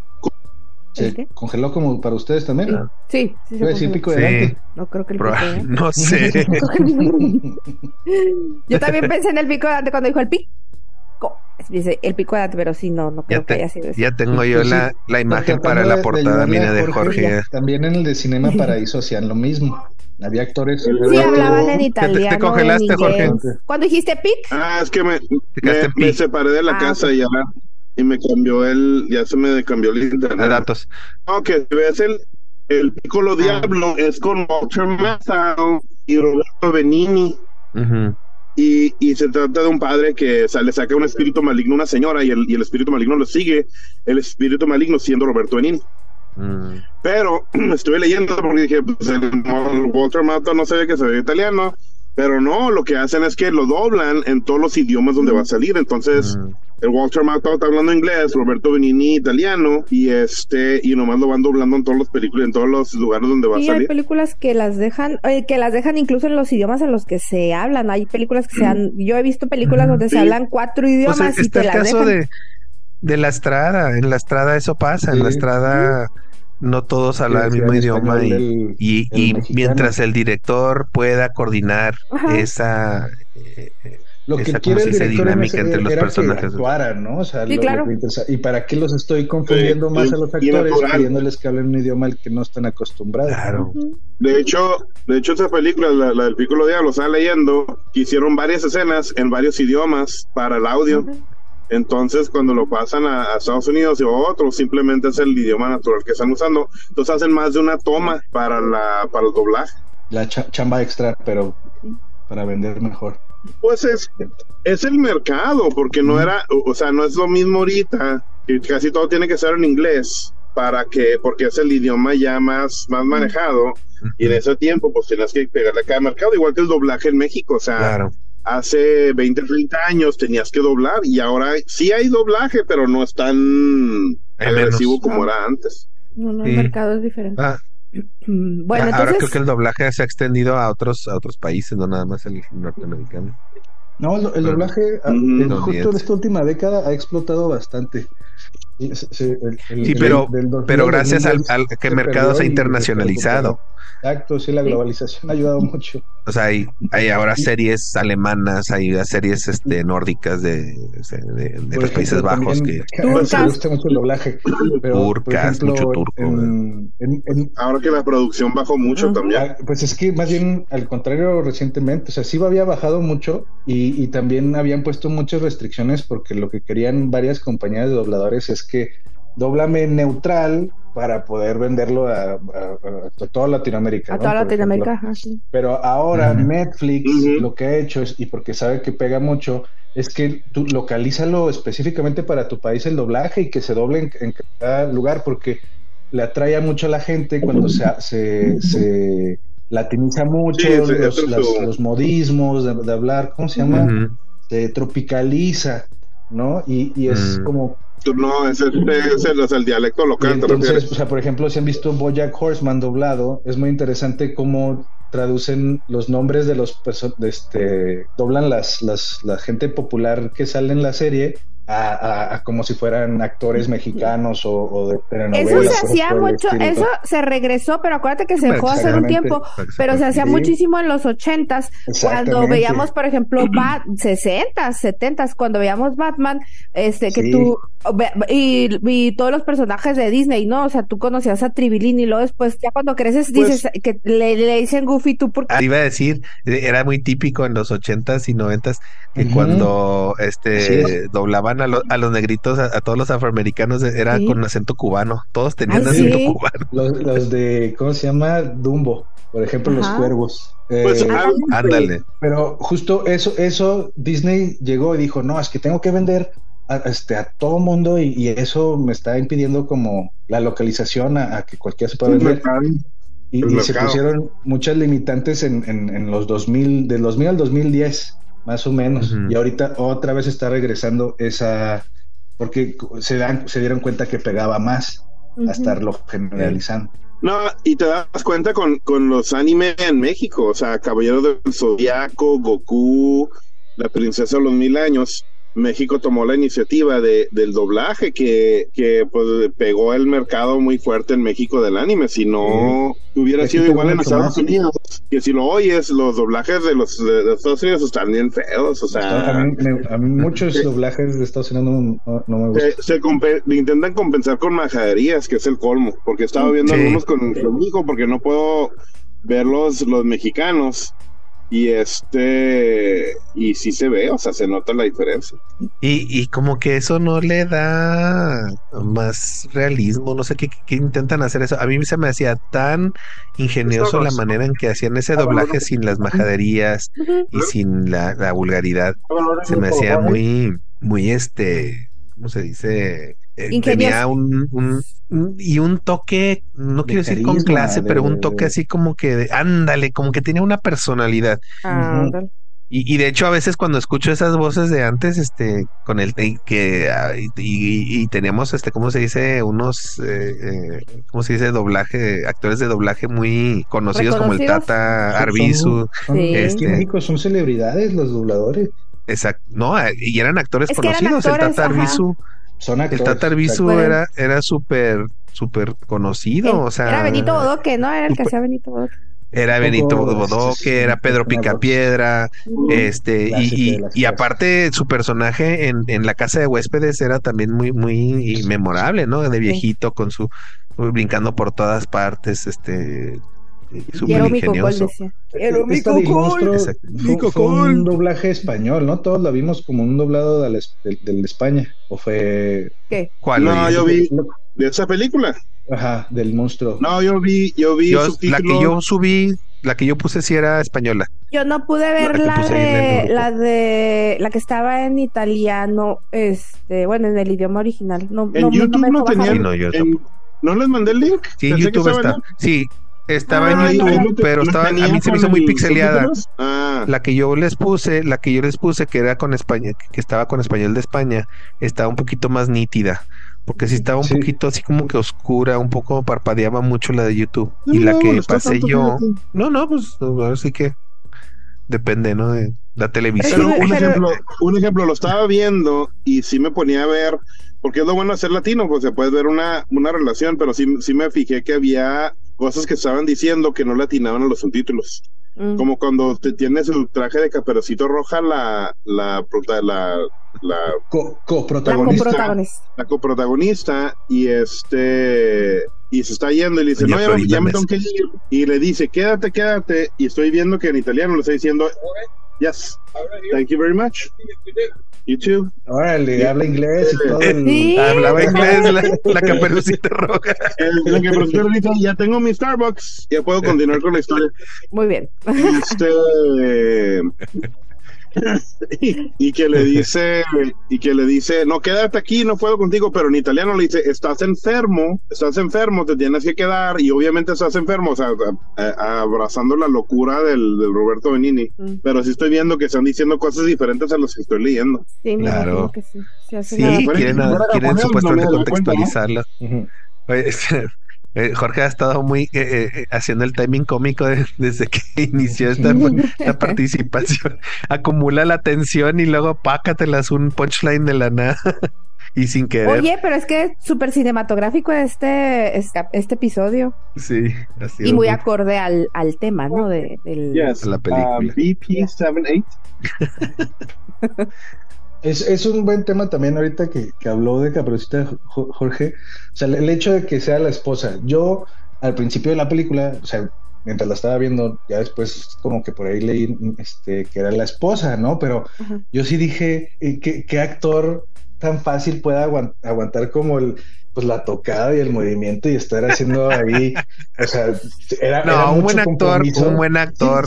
Speaker 3: ¿Se congeló como para ustedes también?
Speaker 2: Sí, sí.
Speaker 3: sí decir pico de
Speaker 2: No creo que el pico de
Speaker 1: No sé.
Speaker 2: Yo también pensé en el pico de cuando dijo el pico. Dice el pico de pero sí, no, no creo que haya sido
Speaker 1: Ya tengo yo la, la, imagen para la portada, mira, de Jorge.
Speaker 3: También en el de Cinema Paraíso hacían lo mismo. Había actores.
Speaker 2: Sí, hablaban en italiano.
Speaker 1: ¿Te, congelaste, Jorge?
Speaker 2: ¿Cuándo dijiste pic?
Speaker 5: Ah, es que me, me, separé de la ah, casa y ya y me cambió el, ya se me cambió el internet.
Speaker 1: datos.
Speaker 5: No, que ves el, el Piccolo ah. Diablo es con Walter Matthau y Roberto Benini. Y, y, se trata de un padre que le saca un espíritu maligno a una señora y el, y el espíritu maligno lo sigue, el espíritu maligno siendo Roberto Benini. Mm. Pero estuve leyendo porque dije, pues el, Walter Matthau no sabía que sabía italiano, pero no, lo que hacen es que lo doblan en todos los idiomas donde va a salir, entonces... Mm el Walter Matthau está hablando inglés, Roberto Benini italiano, y este, y nomás lo van doblando en todas las películas, en todos los lugares donde va a salir.
Speaker 2: hay películas que las dejan, eh, que las dejan incluso en los idiomas en los que se hablan. Hay películas que se han, yo he visto películas donde se hablan cuatro pues, idiomas y te el caso
Speaker 1: de, de la estrada, en la estrada eso pasa, en la estrada no todos hablan el mismo idioma y, y, mientras el director pueda coordinar esa eh,
Speaker 3: lo que quiere el director dinámica entre los personajes. ¿no? sí,
Speaker 2: claro.
Speaker 3: y para qué los estoy confundiendo más a los actores pidiéndoles que hablen un idioma al que no están acostumbrados.
Speaker 1: Claro.
Speaker 5: De hecho, de hecho esa película, la, del Piccolo Diablo, estaba leyendo que hicieron varias escenas en varios idiomas para el audio. Entonces, cuando lo pasan a, Estados Unidos o otros, simplemente es el idioma natural que están usando. Entonces hacen más de una toma para la para el doblaje.
Speaker 3: La chamba extra, pero para vender mejor.
Speaker 5: Pues es, es el mercado, porque no era, o sea, no es lo mismo ahorita, que casi todo tiene que ser en inglés para que, porque es el idioma ya más, más manejado, y en ese tiempo pues tienes que pegarle a cada mercado, igual que el doblaje en México, o sea, claro hace 20, 30 años tenías que doblar y ahora sí hay doblaje, pero no es tan agresivo como era antes.
Speaker 2: No, no, el mercado es diferente. Ah.
Speaker 1: bueno, entonces... Ahora creo que el doblaje se ha extendido a otros, a otros países, no nada más el norteamericano.
Speaker 3: No, el, doblaje justo en esta última década ha explotado bastante.
Speaker 1: Sí, pero, pero gracias al, que el mercado se ha internacionalizado.
Speaker 3: Exacto, sí, la globalización ha ayudado mucho.
Speaker 1: O sea, hay, hay ahora series alemanas, hay series este, nórdicas de, de, los Países Bajos que...
Speaker 3: Me gusta mucho el doblaje.
Speaker 1: Turcas, mucho turco.
Speaker 5: ahora que la producción bajó mucho también.
Speaker 3: Pues es que más bien al contrario recientemente, o sea, sí había bajado mucho y, y también habían puesto muchas restricciones porque lo que querían varias compañías de dobladores es que doblame neutral para poder venderlo a, toda Latinoamérica.
Speaker 2: A toda Latinoamérica,
Speaker 3: Pero ahora Netflix lo que ha hecho es, y porque sabe que pega mucho, es que tú localízalo específicamente para tu país el doblaje y que se doble en, cada lugar, porque le atrae mucho a la gente cuando se, se, se latiniza mucho los, modismos de, hablar, ¿cómo se llama? Se tropicaliza, ¿no? Y, y es mm. como
Speaker 5: no, es, es, el, dialecto local.
Speaker 3: entonces, o sea, por ejemplo, si han visto Bojack Horseman doblado, es muy interesante cómo traducen los nombres de los de este doblan las, las la gente popular que sale en la serie a, como si fueran actores mexicanos o, de
Speaker 2: telenovelas. Eso se hacía mucho, eso se regresó, pero acuérdate que se dejó hace un tiempo, pero se hacía muchísimo en los ochentas, cuando veíamos, por ejemplo, Bat, 60, 70, cuando veíamos Batman, este, que tú, y, todos los personajes de Disney, ¿no? O sea, tú conocías a Tribilín y luego después, ya cuando creces, pues dices que le, dicen Goofy tú porque...
Speaker 1: Iba a decir, era muy típico en los ochentas y noventas que cuando este doblaban a, los negritos, a, todos los afroamericanos, era con acento cubano. Todos tenían acento cubano.
Speaker 3: Los, de, ¿cómo se llama? Dumbo, por ejemplo, los cuervos.
Speaker 1: Pues, eh, ándale.
Speaker 3: Pero justo eso, eso, Disney llegó y dijo, no, es que tengo que vender a, este, a todo mundo y, eso me está impidiendo como la localización a, que cualquiera se pueda vender. Y, se pusieron muchas limitantes en, en, en los 2000, del 2000 al 2010 más o menos. Y ahorita otra vez está regresando esa, porque se, dan, se dieron cuenta que pegaba más a estarlo generalizando.
Speaker 5: No, y te das cuenta con, con los animes en México, o sea, Caballero del Zodiaco, Goku, La Princesa de los Mil Años, México tomó la iniciativa de, del doblaje que, que pues, pegó el mercado muy fuerte en México del anime. Si no hubiera sido igual en Estados Unidos, que si lo oyes, los doblajes de los de, Estados Unidos están bien feos. O sea,
Speaker 3: a mí, muchos doblajes de Estados Unidos no, me gustan.
Speaker 5: Se, intentan compensar con majaderías, que es el colmo. Porque estaba viendo algunos con, hijo porque no puedo ver los, los mexicanos y este, y sí se ve, o sea, se nota la diferencia.
Speaker 1: Y, y como que eso no le da más realismo, no sé qué, intentan hacer eso. A mí se me hacía tan ingenioso la manera en que hacían ese doblaje sin las majaderías y sin la, la vulgaridad. Se me hacía muy, muy este, ¿cómo se dice? Eh, tenía un, un, y un toque, no quiero decir con clase, pero un toque así como que, ándale, como que tenía una personalidad. Y, de hecho a veces cuando escucho esas voces de antes, este, con el que ah, y, teníamos este, ¿cómo se dice? Unos, eh, eh, ¿cómo se dice? Doblaje, actores de doblaje muy conocidos como el Tata Arbizu.
Speaker 3: Este, en México son celebridades los dobladores.
Speaker 1: Exacto, no, y eran actores conocidos. el Tata Arbizu. Son actores, el Tata Arbizu era, era súper, súper conocido. o sea,
Speaker 2: era Benito Bodoque, ¿no? Era el que hacía Benito Bodoque.
Speaker 1: Era Benito Bodoque, era Pedro Picapiedra, este, y, y, aparte su personaje en, en, la casa de huéspedes era también muy, muy memorable, ¿no? De viejito con su brincando por todas partes, este
Speaker 2: super ingenioso.
Speaker 3: Era Fue, un doblaje español, ¿no? Todos lo vimos como un doblado del, de España. ¿O fue...?
Speaker 2: ¿Qué?
Speaker 5: ¿Cuál? No, yo vi de esa película.
Speaker 3: Ajá, del monstruo.
Speaker 5: No, yo vi, yo vi
Speaker 1: la que yo subí, la que yo puse sí era española.
Speaker 2: Yo no pude ver la, de la de la que estaba en italiano, este, bueno, en el idioma original. No,
Speaker 5: en YouTube no, tenían, no, les mandé el link.
Speaker 1: Sí, en YouTube está. Sí, estaba en ah, YouTube, pero estaba, a mí se me hizo muy pixeleada. Ah. La que yo les puse, la que yo les puse que era con España, que estaba con español de España, estaba un poquito más nítida porque si estaba un poquito así como que oscura, un poco parpadeaba mucho la de YouTube. y la que pasé yo, no, no, pues ahora sí que depende, ¿no? De la televisión.
Speaker 5: un, ejemplo, un ejemplo, lo estaba viendo y sí me ponía a ver, porque es lo bueno de ser latino, pues se puede ver una, una relación, pero sí, sí me fijé que había cosas que estaban diciendo que no latinaban a los subtítulos. Mm. Como cuando te tienes el traje de caperucito roja, la, la, la, la
Speaker 3: coprotagonista.
Speaker 5: La coprotagonista. y este y se está yendo y le dice, no, ya, me tengo que ir. Y le dice, quédate, quédate. Y estoy viendo que en italiano le está diciendo, yes, thank you very much. You too.
Speaker 3: Órale, habla inglés y todo.
Speaker 1: Sí. Hablaba inglés la, la caperucita roja.
Speaker 5: La caperucita roja, ya tengo mi Starbucks. Ya puedo continuar con la historia.
Speaker 2: Muy bien.
Speaker 5: Este y, que le dice y que le dice no quédate aquí no puedo contigo pero en italiano le dice estás enfermo estás enfermo te tienes que quedar y obviamente estás enfermo o sea abrazando la locura del, Roberto Benini mm. pero sí estoy viendo que están diciendo cosas diferentes a las que estoy leyendo.
Speaker 2: Sí, claro. que sí,
Speaker 1: sí, quieren, quieren supuestamente contextualizarla eh, Jorge ha estado muy eh, eh, haciendo el timing cómico desde que inició esta, participación. Acumula la tensión y luego pácatelas un punchline de la nada. y sin querer.
Speaker 2: Oye, pero es que súper cinematográfico este, este, este, episodio.
Speaker 1: Sí,
Speaker 2: así Y muy acorde al, al tema, ¿no? De,
Speaker 1: la película. Uh,
Speaker 5: BP78.
Speaker 3: Es, es, un buen tema también ahorita que, que habló de Caperucita Jorge. O sea, el hecho de que sea la esposa. Yo, al principio de la película, o sea, mientras la estaba viendo, ya después como que por ahí leí este, que era la esposa, ¿no? Pero yo sí dije, eh, ¿qué, ¿qué, actor tan fácil puede aguantar como el pues la tocada y el movimiento y estar haciendo ahí, o sea, era,
Speaker 1: no, un buen actor, un buen actor,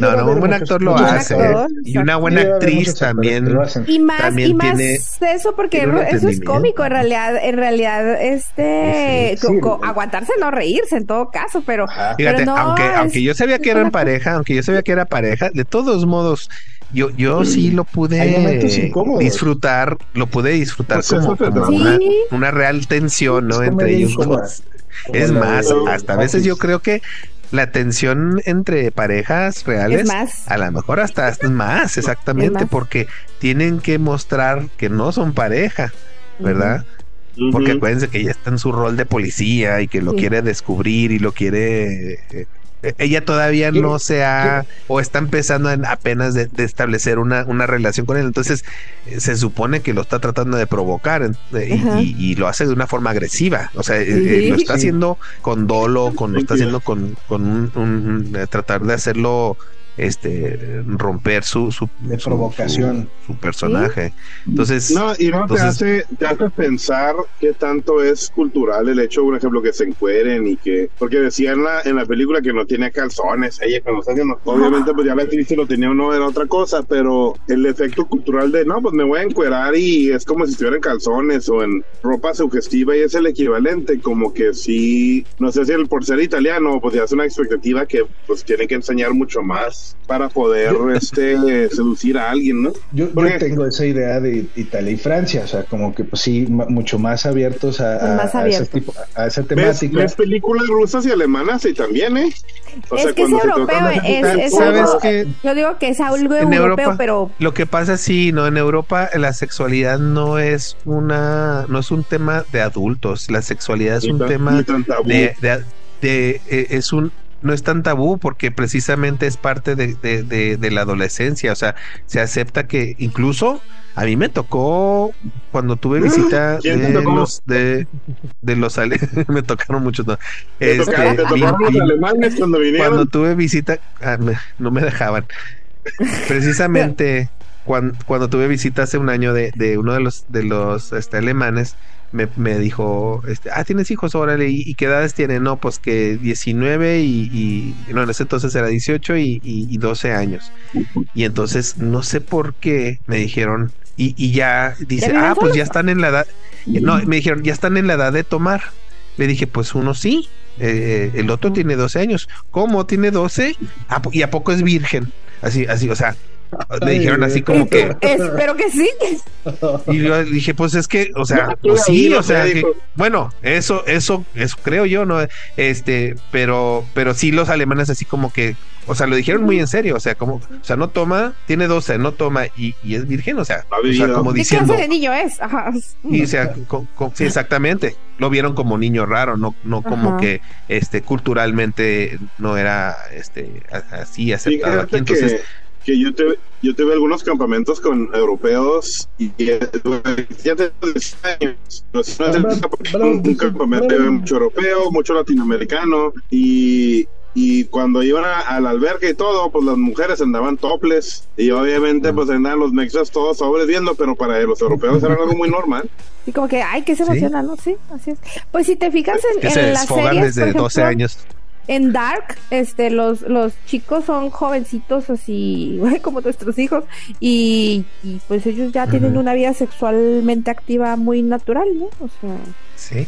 Speaker 1: no, no, un buen actor lo hace. y una buena actriz también.
Speaker 2: Y más, y más eso porque eso es cómico en realidad, en realidad, este, aguantarse no reírse en todo caso, pero,
Speaker 1: Fíjate, aunque, aunque yo sabía que eran pareja, aunque yo sabía que era pareja, de todos modos yo, yo sí lo pude disfrutar, lo pude disfrutar pues como, una, real tensión, ¿no? Entre ellos Es más, hasta a veces yo creo que la tensión entre parejas reales, a lo mejor hasta, es más, exactamente, porque tienen que mostrar que no son pareja, ¿verdad? Porque acuérdense que ella está en su rol de policía y que lo quiere descubrir y lo quiere eh, ella todavía no se ha o está empezando apenas de, establecer una, una, relación con él. Entonces eh, se supone que lo está tratando de provocar y, lo hace de una forma agresiva. O sea, eh, eh, lo está haciendo con dolo, con, lo está haciendo con, con un, tratar de hacerlo este romper su su,
Speaker 3: de provocación.
Speaker 1: su, personaje. Entonces
Speaker 5: no y no te hace te hace pensar qué tanto es cultural el hecho por ejemplo que se encueren y que porque decía en la en la película que no tiene calzones ella cuando está haciendo obviamente pues ya la actriz si lo tenía o no era otra cosa pero el efecto cultural de no pues me voy a encuerar y es como si estuviera en calzones o en ropa sugestiva y es el equivalente como que sí no sé si el por ser italiano pues ya es una expectativa que pues tiene que enseñar mucho más para poder este seducir a alguien, ¿no?
Speaker 3: Yo, tengo esa idea de Italia y Francia, o sea, como que pues sí, mucho más abiertos a, a, ese tipo, a esa temática.
Speaker 5: ¿Ves, películas rusas y alemanas y también, ¿eh?
Speaker 2: O es que es europeo, es, ¿sabes que Yo digo que es algo europeo, pero...
Speaker 1: Lo que pasa sí, ¿no? En Europa la sexualidad no es una, no es un tema de adultos, la sexualidad es un tema de, de, eh, es un no es tan tabú porque precisamente es parte de, la adolescencia, o sea, se acepta que incluso a mí me tocó cuando tuve visita de los de, los me tocaron muchos no.
Speaker 5: Este, los alemanes cuando vinieron.
Speaker 1: Cuando tuve visita ah, no me dejaban. Precisamente cuando, cuando, tuve visita hace un año de, de uno de los de los este, alemanes me, dijo, este, ah, ¿tienes hijos? Órale, ¿y, qué edades tienen? No, pues que 19 y, no, en ese entonces era 18 y, y, 12 años. Y entonces, no sé por qué me dijeron, y, ya dice, ah, pues ya están en la edad, no, me dijeron, ya están en la edad de tomar. Le dije, pues uno sí, eh, el otro tiene 12 años. ¿Cómo? ¿Tiene 12? ¿Y a poco es virgen? Así, así, o sea, me dijeron así como que.
Speaker 2: Espero que sí.
Speaker 1: Y yo dije, pues es que, o sea, pues sí, o sea, bueno, eso, eso, eso creo yo, ¿no? Este, pero, pero sí los alemanes así como que, o sea, lo dijeron muy en serio, o sea, como, o sea, no toma, tiene 12, no toma y, y es virgen, o sea, o sea como diciendo.
Speaker 2: ¿Qué clase de niño es? Ajá.
Speaker 1: Y, o sea, sí, exactamente. Lo vieron como niño raro, no, no como que, este, culturalmente no era, este, así aceptado aquí. Entonces,
Speaker 5: que yo tuve, yo tuve algunos campamentos con europeos y ya te años. un, campamento mucho europeo, mucho latinoamericano y, y cuando iban al albergue y todo, pues las mujeres andaban toples y obviamente pues andaban los mexas todos sobres viendo, pero para los europeos era algo muy normal.
Speaker 2: Y como que, ay, que se emociona, ¿no? Sí, así es. Pues si te fijas en, en las series,
Speaker 1: desde 12 años
Speaker 2: en Dark, este, los, los chicos son jovencitos así, como nuestros hijos, y, pues ellos ya tienen una vida sexualmente activa muy natural, ¿no? O sea.
Speaker 1: Sí.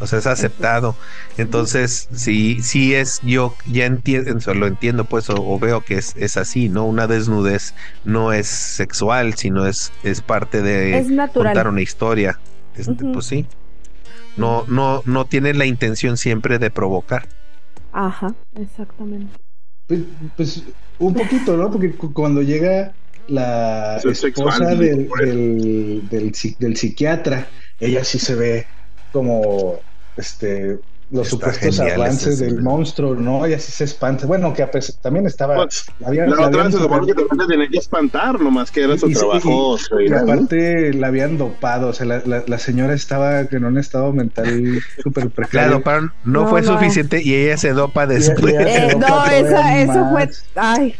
Speaker 1: O sea, es aceptado. Entonces, sí, sí es, yo ya entiendo, lo entiendo, pues, o, veo que es, es, así, ¿no? Una desnudez no es sexual, sino es, es parte de contar una historia. Este, Pues sí. No, no, no tiene la intención siempre de provocar.
Speaker 2: Ajá, exactamente.
Speaker 3: Pues, pues un poquito, ¿no? Porque cuando llega la esposa del, del, del, psiquiatra, ella sí se ve como este los supuestos avances del monstruo, ¿no? Y así se espanta. Bueno, que también estaba.
Speaker 5: Pues, la, otra se supone que también tenía que espantar, nomás que era su trabajo.
Speaker 3: Y, aparte la habían dopado, o sea, la, la, señora estaba en un estado mental súper precario.
Speaker 1: Claro, pero no, fue suficiente y ella se dopa después.
Speaker 2: Eh, no, esa, eso fue. Ay,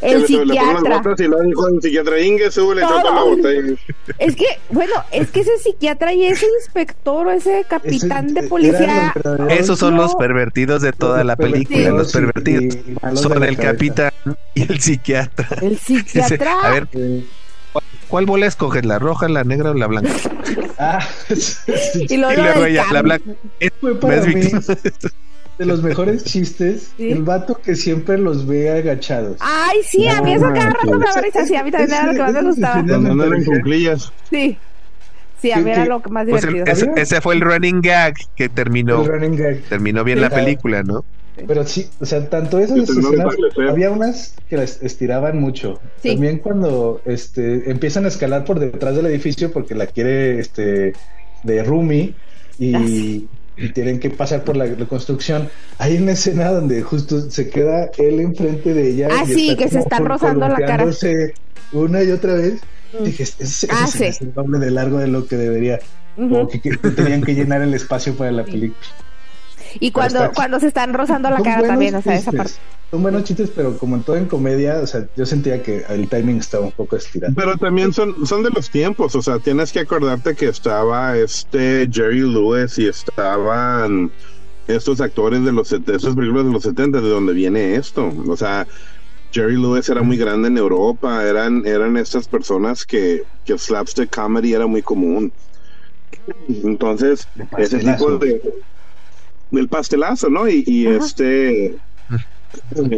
Speaker 2: el psiquiatra.
Speaker 5: Y lo dijo el psiquiatra Inge, sube, la botella.
Speaker 2: Es que, bueno, es que ese psiquiatra y ese inspector o ese capitán de policía.
Speaker 1: Esos son los pervertidos de toda la película. Los pervertidos son el capitán y el psiquiatra.
Speaker 2: El psiquiatra.
Speaker 1: A ver. ¿Cuál bola escoges? ¿La roja, la negra o la blanca?
Speaker 3: Ah,
Speaker 2: y, luego
Speaker 1: la blanca. Es,
Speaker 3: de los mejores chistes, el vato que siempre los ve agachados.
Speaker 2: Ay, sí, a mí eso cada rato me parece así, a mí también era lo que más me gustaba.
Speaker 5: Cuando no eran cuclillas.
Speaker 2: Sí. Sí, a mí era lo más pues
Speaker 1: divertido. ese, fue el running gag que terminó. Terminó bien la película, ¿no?
Speaker 3: Pero sí, o sea, tanto esas escenas, había unas que las estiraban mucho. También cuando este empiezan a escalar por detrás del edificio porque la quiere este de Rumi y, y tienen que pasar por la, construcción. Hay una escena donde justo se queda él enfrente de ella.
Speaker 2: Ah, sí, que se está rozando la cara.
Speaker 3: Una y otra vez. Mm. Dije, ese, ah, es el doble de largo de lo que debería. Como que, tenían que llenar el espacio para la película.
Speaker 2: Y cuando, cuando se están rozando la cara también, o sea, esa parte.
Speaker 3: Son buenos chistes, pero como en todo en comedia, o sea, yo sentía que el timing estaba un poco estirado.
Speaker 5: Pero también son, son de los tiempos, o sea, tienes que acordarte que estaba este Jerry Lewis y estaban estos actores de los esas películas de los 70 de donde viene esto. O sea, Jerry Lewis era muy grande en Europa, eran, eran estas personas que, que slapstick comedy era muy común. Entonces, ese tipo de del pastelazo, ¿no? Y, y este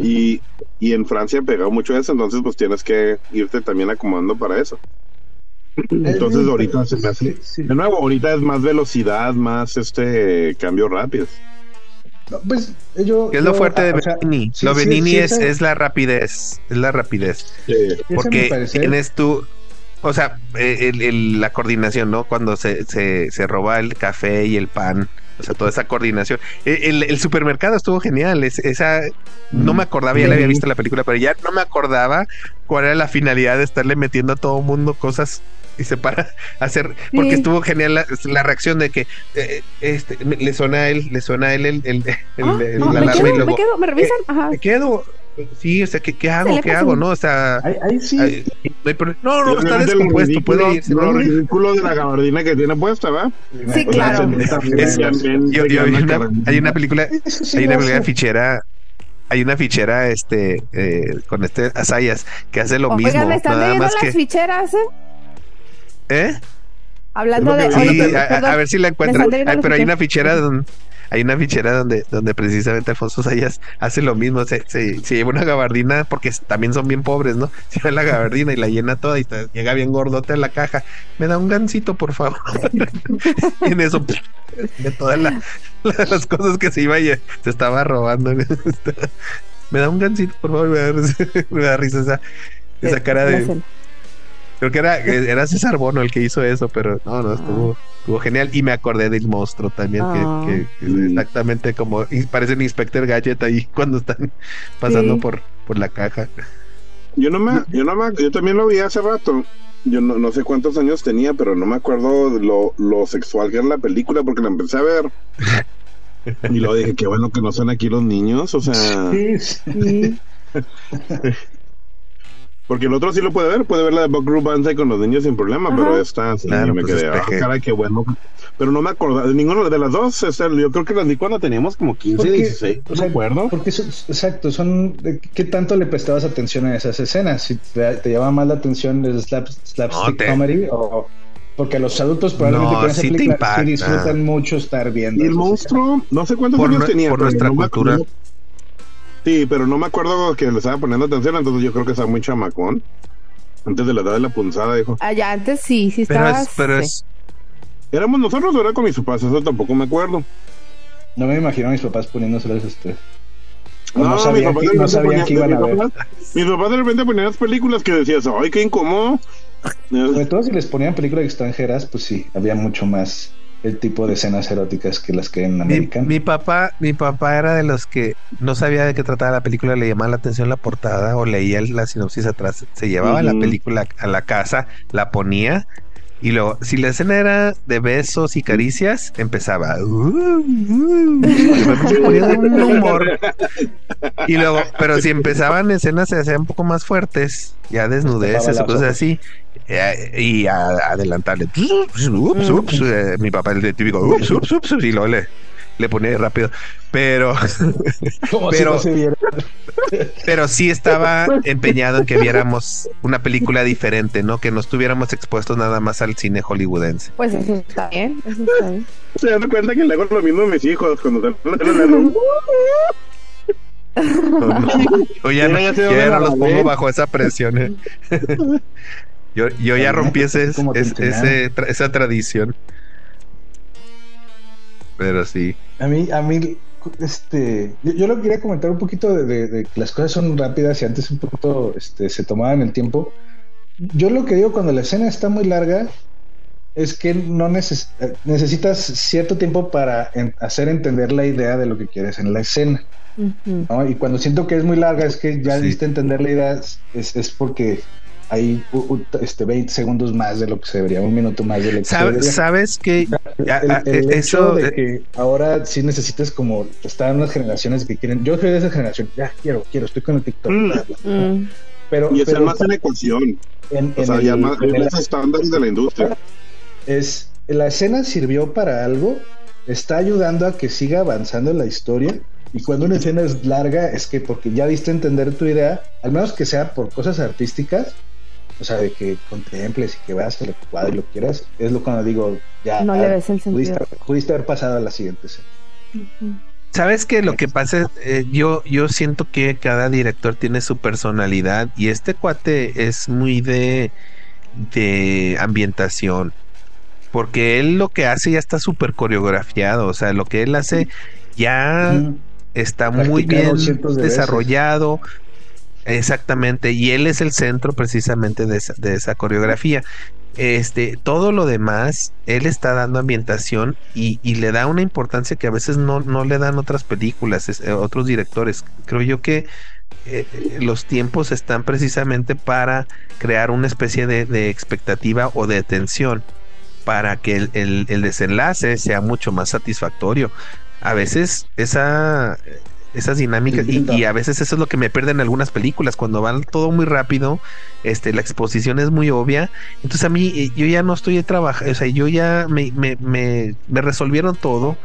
Speaker 5: Y, y en Francia pegado mucho eso, entonces pues tienes que irte también acomodando para eso. Entonces ahorita se me hace, de nuevo, ahorita es más velocidad, más este cambio rápido.
Speaker 3: pues yo,
Speaker 1: es lo fuerte de Benini. lo Benini es, es, la rapidez, es la rapidez. Porque tienes tú, o sea, eh, la coordinación, ¿no? Cuando se, se, se roba el café y el pan o sea, toda esa coordinación. E, el, supermercado estuvo genial. esa no me acordaba, ya la había visto la película, pero ya no me acordaba cuál era la finalidad de estarle metiendo a todo mundo cosas y se para hacer porque estuvo genial la, reacción de que eh, este le suena a él le suena a él el, el, el,
Speaker 2: ah, me, quedo, me quedo me revisan
Speaker 1: eh, Ajá. me quedo Sí, o sea, ¿qué, qué hago? ¿Qué hago? No, o sea.
Speaker 3: Ahí, sí.
Speaker 1: no, no, está descompuesto. Puede ir.
Speaker 5: No, el ridículo de la gabardina que tiene puesta, ¿va?
Speaker 2: Sí, claro.
Speaker 1: hay una película, hay una película fichera hay una fichera este eh, con este Asayas que hace lo mismo.
Speaker 2: Oigan, ¿me están nada más las ficheras? ¿eh?
Speaker 1: ¿Eh?
Speaker 2: Hablando de.
Speaker 1: Sí, a, ver si la encuentro. pero hay una fichera donde hay una fichera donde, donde precisamente Alfonso Sayas hace lo mismo, se, se, lleva una gabardina, porque también son bien pobres, ¿no? Se lleva la gabardina y la llena toda y llega bien gordote en la caja. Me da un gancito, por favor. en eso, de todas las cosas que se iba y se estaba robando. me da un gancito, por favor, me da, risa esa, esa eh, cara de... Creo que era, era César Bono el que hizo eso, pero no, no, estuvo, estuvo genial. Y me acordé del monstruo también, que, ah. exactamente como parece un Inspector Gadget ahí cuando están pasando por, por la caja.
Speaker 5: Yo no me, yo no me, yo también lo vi hace rato. Yo no, no sé cuántos años tenía, pero no me acuerdo lo, lo sexual que era la película porque la empecé a ver. y luego dije, qué bueno que no son aquí los niños, o sea. Sí, sí. Porque el otro sí lo puede ver, puede ver la de Buck Banzai con los niños sin problema, pero esta sí me pues quedé, ah, cara, qué bueno. Pero no me acuerdo, de ninguno de las dos, yo creo que las vi cuando teníamos como 15, 16, no me acuerdo.
Speaker 3: Porque, exacto, son, ¿qué tanto le prestabas atención a esas escenas? Si te, te llamaba más la atención el slapstick comedy o... Porque los adultos probablemente no, sí, sí disfrutan mucho estar viendo.
Speaker 5: Y el monstruo, no sé cuántos años tenía.
Speaker 1: Por nuestra cultura.
Speaker 5: Sí, pero no me acuerdo que le estaba poniendo atención, entonces yo creo que estaba muy chamacón. Antes de la edad de la punzada, dijo.
Speaker 2: Allá ah, antes sí, sí estaba.
Speaker 1: Pero es,
Speaker 5: ¿Éramos nosotros o era con mis papás? Eso tampoco me acuerdo.
Speaker 3: No me imagino a mis papás poniéndoselas este. No, no, sabían, mis papás, que, no sabían que iban a ver.
Speaker 5: Mis papás de repente ponían las películas que decías, ay, qué incómodo.
Speaker 3: Sobre todo si les ponían películas extranjeras, pues sí, había mucho más el tipo de escenas eróticas que las que en América.
Speaker 1: Mi, papá, mi papá era de los que no sabía de qué trataba la película, le llamaba la atención la portada o leía la sinopsis atrás, se llevaba la película a la casa, la ponía y luego, si la escena era de besos y caricias, empezaba. Uh, uh, un humor. Y luego, pero si empezaban escenas se hacían un poco más fuertes, ya desnudeces o cosas así, eh, y a, adelantarle. Ups, ups, eh, mi papá el típico, ups, ups, ups, y luego le, le ponía rápido. Pero, pero, pero sí estaba empeñado en que viéramos una película diferente, ¿no? Que no estuviéramos expuestos nada más al cine hollywoodense.
Speaker 2: Pues eso está bien, eso está bien.
Speaker 5: Se dan cuenta que le hago lo mismo a mis hijos cuando
Speaker 1: Yo ya, no, ya no los pongo bajo esa presión. ¿eh? Yo, yo ya rompí ese, ese, esa tradición. Pero sí.
Speaker 3: A mí, a mí, este, yo, lo quería comentar un poquito de, que las cosas son rápidas y antes un poquito este, se tomaban el tiempo. Yo lo que digo cuando la escena está muy larga es que no necesitas cierto tiempo para hacer entender la idea de lo que quieres en la escena. Y cuando siento que es muy larga es que ya diste a entender la idea, es, es porque hay este 20 segundos más de lo que se debería, un minuto más de lo que se debería.
Speaker 1: Sabes que
Speaker 3: el, hecho de que ahora sí necesitas como estar en unas generaciones que quieren, yo soy de esa generación, ya quiero, quiero, estoy con el TikTok. Mm.
Speaker 5: Mm. Pero, y es más en ecuación. En, o sea, ya más, en los estándares de la industria.
Speaker 3: Es la escena sirvió para algo, está ayudando a que siga avanzando la historia. Y cuando una escena es larga, es que porque ya diste a entender tu idea, al menos que sea por cosas artísticas, o sea, de que contemples y que veas el cuadro y lo quieras, es lo cuando digo, ya
Speaker 2: no le ves el
Speaker 3: pudiste, pudiste, haber pasado a la siguiente escena.
Speaker 1: Sabes que lo que pasa, eh, yo, yo siento que cada director tiene su personalidad y este cuate es muy de, de ambientación. Porque él lo que hace ya está súper coreografiado. O sea, lo que él hace ya está muy bien desarrollado. Exactamente. Y él es el centro precisamente de esa coreografía. Este, todo lo demás, él está dando ambientación y, le da una importancia que a veces no, no le dan otras películas, eh, otros directores. Creo yo que eh, los tiempos están precisamente para crear una especie de, expectativa o de tensión para que el, desenlace sea mucho más satisfactorio. A veces esa, esas dinámicas y, a veces eso es lo que me pierden en algunas películas cuando van todo muy rápido este la exposición es muy obvia. Entonces a mí eh, yo ya no estoy trabajando o sea yo ya me, me, me, resolvieron todo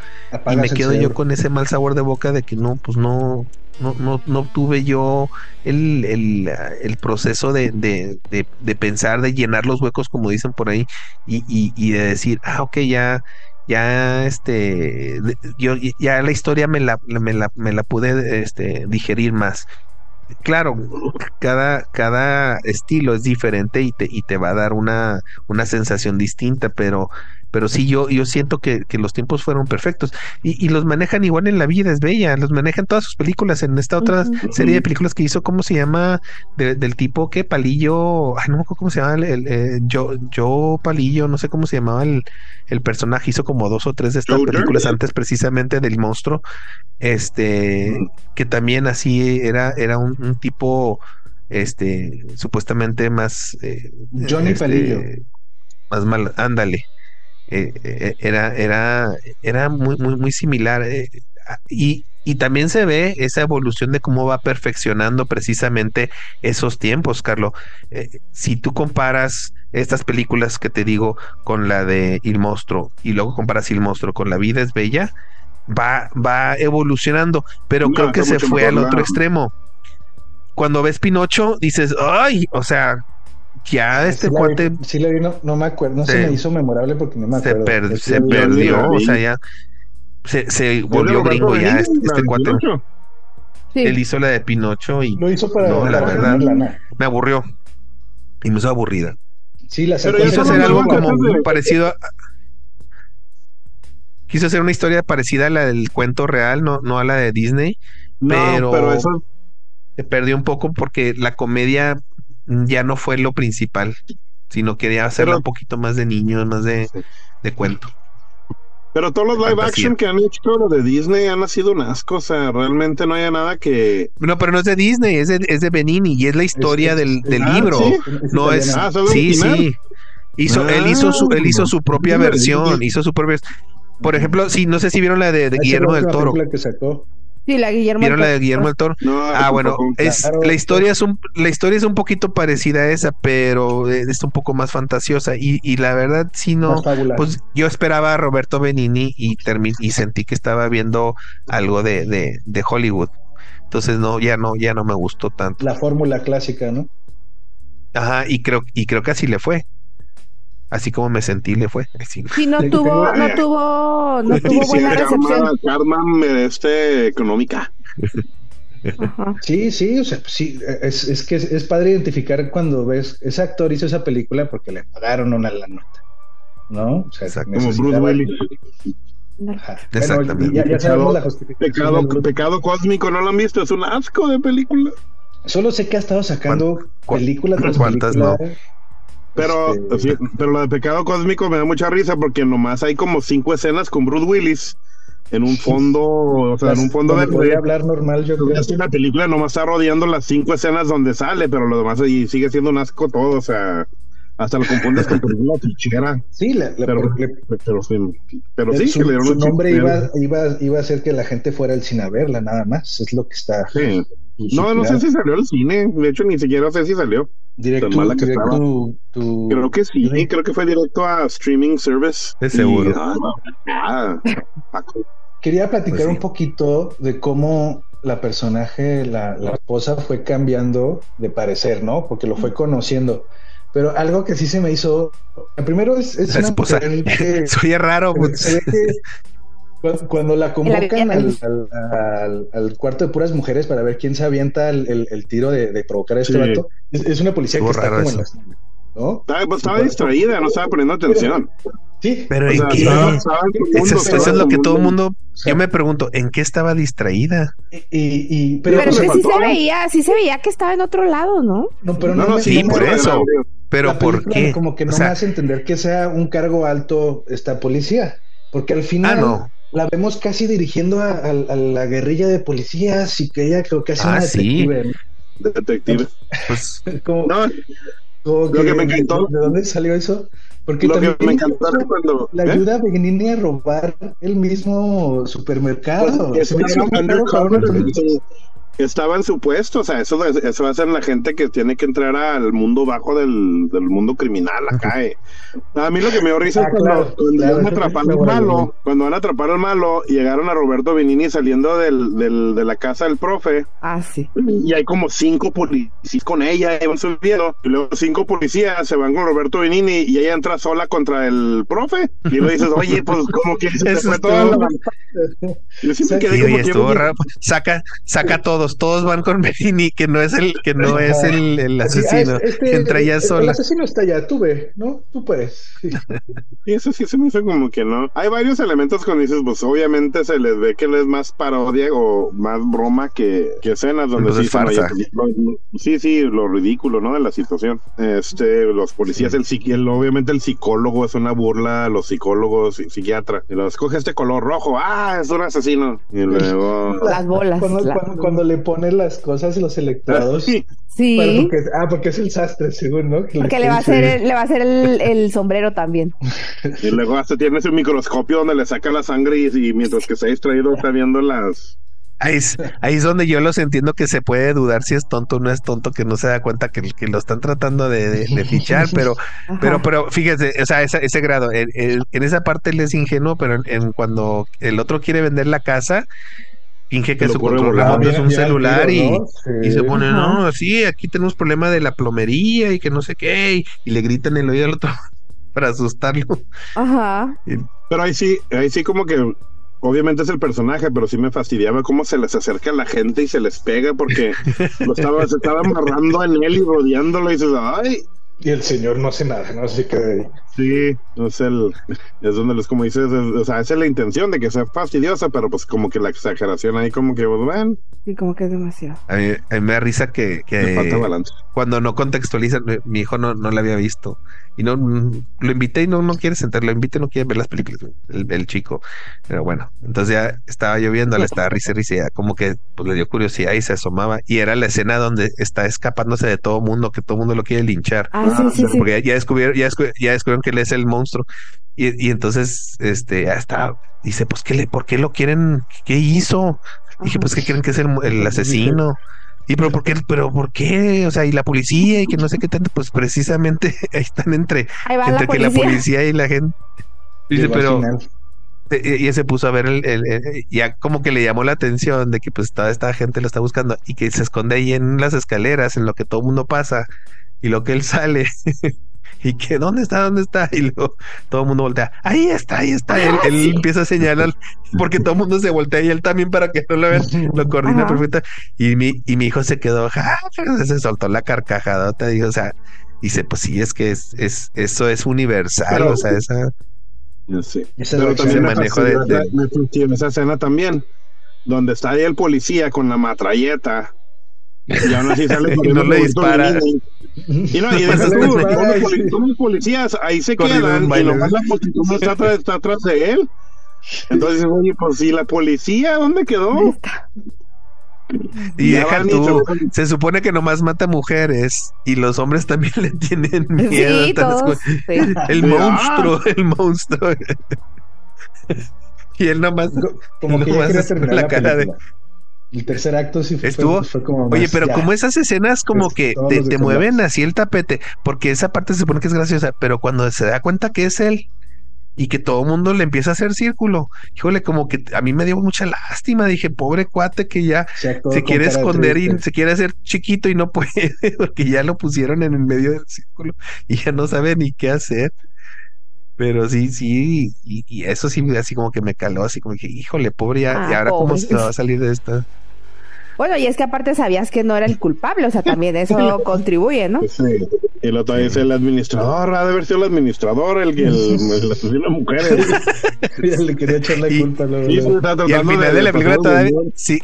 Speaker 1: y me quedo yo con ese mal sabor de boca de que no pues no no, no, no tuve yo el, el, el proceso de, de, de, pensar, de llenar los huecos, como dicen por ahí, y, y, y de decir, ah, ok, ya, ya este yo ya la historia me la, me la, me la pude este, digerir más. Claro, cada, cada estilo es diferente y te, y te va a dar una, una sensación distinta, pero pero sí yo, yo siento que, los tiempos fueron perfectos. Y, los manejan igual en La vida es bella, los manejan todas sus películas. En esta otra serie de películas que hizo, ¿cómo se llama? del tipo que Palillo, ay no me acuerdo cómo se llama, el, eh, yo, yo Palillo, no sé cómo se llamaba el, el personaje, hizo como dos o tres de estas películas antes precisamente del monstruo, este, que también así era, era un, tipo este supuestamente más
Speaker 3: eh, Johnny este, Palillo.
Speaker 1: más mal ándale eh, eh, era, era, era muy, muy, muy similar. Eh, y, y, también se ve esa evolución de cómo va perfeccionando precisamente esos tiempos, Carlos. si tú comparas estas películas que te digo con la de Il Monstruo y luego comparas Il Monstruo con La vida es bella, va, va evolucionando, pero creo que se fue al otro extremo. Cuando ves Pinocho, dices, ay, o sea, ya este cuate.
Speaker 3: sí, le vi, no, me acuerdo, no se, me hizo memorable porque no me
Speaker 1: acuerdo. Se, perdió, o sea, ya. Se, se volvió gringo ya este, este cuate. Él hizo la de Pinocho y.
Speaker 3: Lo hizo para.
Speaker 1: No, la verdad. Me aburrió. Y me hizo aburrida.
Speaker 3: Sí, la
Speaker 1: Pero quiso hacer algo como parecido a. Quiso hacer una historia parecida a la del cuento real, no, no a la de Disney. pero, pero eso... se perdió un poco porque la comedia ya no fue lo principal, sino quería hacerlo un poquito más de niño, más de, cuento.
Speaker 5: Pero todos los live action que han hecho lo de Disney han sido un asco, o sea, realmente no hay nada que...
Speaker 1: No, pero no es de Disney, es de, es de Benini y es la historia del, del ah, libro. No es...
Speaker 5: Ah,
Speaker 1: sí, sí. Hizo, él hizo su, él hizo su propia versión, hizo su propia... Por ejemplo, sí, no sé si vieron la de, Guillermo del Toro.
Speaker 3: Que sacó.
Speaker 2: Sí, la Guillermo
Speaker 1: ¿Vieron la de Guillermo del Toro? ah, bueno, es, la historia es un, la historia es un poquito parecida a esa, pero es un poco más fantasiosa. Y, y la verdad, si no, pues yo esperaba a Roberto Benini y, y sentí que estaba viendo algo de, de, de Hollywood. Entonces no, ya no, ya no me gustó tanto.
Speaker 3: La fórmula clásica, ¿no?
Speaker 1: Ajá, y creo, y creo que así le fue así como me sentí le fue.
Speaker 2: Sí, no tuvo, no tuvo, no tuvo buena recepción.
Speaker 5: Karma este, económica.
Speaker 3: Sí, sí, o sea, sí, es, es, que es, padre identificar cuando ves, ese actor hizo esa película porque le pagaron una la nota, ¿no? O sea,
Speaker 5: como Bruce Willis.
Speaker 1: Exactamente.
Speaker 3: ya, ya sabemos la justificación.
Speaker 5: Pecado, pecado cósmico, ¿no lo han visto? Es un asco de película.
Speaker 3: Solo sé que ha estado sacando películas
Speaker 1: ¿Cuántas no?
Speaker 5: Pero, este, pero lo de pecado cósmico me da mucha risa porque nomás hay como cinco escenas con Bruce Willis en un fondo, o sea, en un fondo de
Speaker 3: podría hablar normal, yo creo.
Speaker 5: Es que la película nomás está rodeando las cinco escenas donde sale, pero lo demás y sigue siendo un asco todo, o sea, hasta lo confundes con película fichera.
Speaker 3: Sí, la,
Speaker 5: pero, pero, pero, sí,
Speaker 3: su, que su nombre iba, iba, iba a hacer que la gente fuera al cine a verla, nada más, es lo que está.
Speaker 5: Sí. No, no sé si salió al cine, de hecho ni siquiera sé si salió.
Speaker 3: Directo,
Speaker 5: Creo que sí, creo que fue directo a streaming service.
Speaker 1: Es seguro.
Speaker 5: Ah,
Speaker 3: Quería platicar pues un poquito de cómo la personaje, la, esposa, fue cambiando de parecer, ¿no? Porque lo fue conociendo. Pero algo que sí se me hizo. Primero es, es
Speaker 1: la esposa. Soy raro.
Speaker 3: Se ve, que, Cuando, la convocan al, cuarto de puras mujeres para ver quién se avienta el, tiro de, provocar a este vato, es, una policía que está como en
Speaker 5: ¿no? Estaba, pues, estaba distraída, no estaba poniendo atención.
Speaker 1: Sí, pero ¿en qué? eso, es lo que todo el mundo. yo me pregunto, ¿en qué estaba distraída?
Speaker 2: Y, pero, pero sí se veía, sí se veía que estaba en otro lado, ¿no?
Speaker 3: No, pero no,
Speaker 1: sí, por eso. Pero ¿por qué?
Speaker 3: Como que no me hace entender que sea un cargo alto esta policía. Porque al final ah, la vemos casi dirigiendo a, la guerrilla de policías y que ella creo que hace
Speaker 1: ah,
Speaker 3: una
Speaker 1: detective.
Speaker 5: Sí. Detective.
Speaker 1: Pues,
Speaker 5: como, no, lo que, me encantó.
Speaker 3: ¿De dónde salió eso? Porque lo que me encantó cuando la ¿eh? ayuda a venir a robar el mismo supermercado.
Speaker 5: Pues, estaba en su puesto, o sea, eso, eso va a ser la gente que tiene que entrar al mundo bajo del, del mundo criminal acá. Eh. A mí lo que me dio risa es ah, cuando, van a atrapar al malo, cuando van a atrapar al malo, llegaron a Roberto Benini saliendo del, del, de la casa del profe.
Speaker 2: Ah, sí.
Speaker 5: Y hay como cinco policías con ella, y van subiendo, y luego cinco policías se van con Roberto Benini y ella entra sola contra el profe. Y le dices, oye, pues como que se fue la...
Speaker 1: Yo siempre quedé como raro. Saca, saca todos, todos van con Benini, que no es el, que no es el, el asesino. Este, entra ella sola. El
Speaker 3: asesino está allá, tú ve, ¿no? Tú puedes.
Speaker 5: Y eso sí se me hizo como que no. Hay varios elementos cuando dices, pues obviamente se les ve que él es más parodia o más broma que, que escenas donde sí,
Speaker 1: farsa.
Speaker 5: sí, sí, lo ridículo, ¿no? De la situación. Este, los policías, el, el obviamente el psicólogo es una burla, los psicólogos, psiquiatra. Y los coge este color rojo, ah, es un asesino. Y luego.
Speaker 2: Las bolas.
Speaker 3: Cuando, le pone las cosas los electrodos.
Speaker 2: Sí.
Speaker 3: ah, porque es el sastre, según, ¿no?
Speaker 2: porque le va, a hacer, le va a hacer el, el sombrero también.
Speaker 5: Y luego hasta tiene ese microscopio donde le saca la sangre y, mientras que se ha distraído está viendo las...
Speaker 1: Ahí es, ahí es donde yo los entiendo que se puede dudar si es tonto o no es tonto, que no se da cuenta que, que lo están tratando de, fichar, pero, pero, pero fíjese, o sea, ese, ese grado, en, esa parte él es ingenuo, pero en, cuando el otro quiere vender la casa, finge que su control remoto es un celular y, y, se pone, no, sí, aquí tenemos problema de la plomería y que no sé qué, y, y le gritan en el oído al otro, para asustarlo.
Speaker 2: Ajá.
Speaker 5: pero ahí sí, ahí sí como que obviamente es el personaje, pero sí me fastidiaba cómo se les acerca a la gente y se les pega porque lo estaba, se estaba amarrando en él y rodeándolo y dices, ay.
Speaker 3: Y el señor no hace nada, ¿no? Así que...
Speaker 5: Sí, es el, es donde les como dices, o sea, esa es la intención de que sea fastidiosa, pero pues como que la exageración ahí como que, pues, bueno.
Speaker 2: Sí, como que es demasiado.
Speaker 1: A mí, me da risa que, que cuando no contextualizan, mi hijo no, no la había visto y no lo invité y no, no quiere sentar, lo invité y no quiere ver las películas, el, chico. Pero bueno, entonces ya estaba lloviendo, le estaba risa risa, como que pues, le dio curiosidad y se asomaba. Y era la escena donde está escapándose de todo mundo, que todo mundo lo quiere linchar.
Speaker 2: Ah, sí, sí,
Speaker 1: Porque ya, descubrieron, ya, descubrieron que él es el monstruo. Y, y entonces, este, ya está, dice, pues, ¿qué le, ¿por qué lo quieren? ¿Qué hizo? Dije, pues, ¿qué creen que es el, el asesino? Y pero por qué, pero por qué, o sea, y la policía y que no sé qué tanto, pues precisamente ahí están entre, entre que la policía y la gente. Dice, pero e, e, y se puso a ver el, el, ya como que le llamó la atención de que pues toda esta gente lo está buscando y que se esconde ahí en las escaleras en lo que todo el mundo pasa y lo que él sale y que dónde está, dónde está y luego todo el mundo voltea, ahí está, ahí está, él, él empieza a señalar porque todo el mundo se voltea y él también para que no lo vean, lo coordina perfecto. Y mi, y mi hijo se quedó, se soltó la carcajada, te dijo, o sea, dice, pues sí, es que es, es eso es universal, o sea, esa...
Speaker 5: Sí. Pero también manejo de, de... esa escena también, donde está ahí el policía con la matralleta y aún así sale
Speaker 1: y no le dispara.
Speaker 5: Y no, y dices tú, los policías ahí se quedan y nomás la multitud está, atrás, está atrás de él. Entonces, oye, pues si la policía, ¿dónde quedó?
Speaker 1: Y deja tú, se supone que nomás mata mujeres y los hombres también le tienen miedo.
Speaker 2: Sí, todos,
Speaker 1: El monstruo, el monstruo. y él nomás,
Speaker 3: como que nomás la cara de el tercer acto sí fue,
Speaker 1: Estuvo, como Oye, pero como esas escenas como que te, mueven así el tapete, porque esa parte se supone que es graciosa, pero cuando se da cuenta que es él y que todo el mundo le empieza a hacer círculo, híjole, como que a mí me dio mucha lástima, dije, pobre cuate que ya se, quiere esconder y se quiere hacer chiquito y no puede, porque ya lo pusieron en el medio del círculo y ya no sabe ni qué hacer. Pero sí, sí, y, eso sí, así como que me caló, así como que, híjole, pobre, ya, y ah, ahora cómo se va a salir de esta.
Speaker 2: Bueno, y es que aparte sabías que no era el culpable, o sea, también eso contribuye, ¿no? Sí,
Speaker 5: y lo otro es el administrador, ha de haber sido el administrador, el que el, asesino de mujeres.
Speaker 3: le quería echar la culpa. Y,
Speaker 1: y, al final de, la película todavía, sí,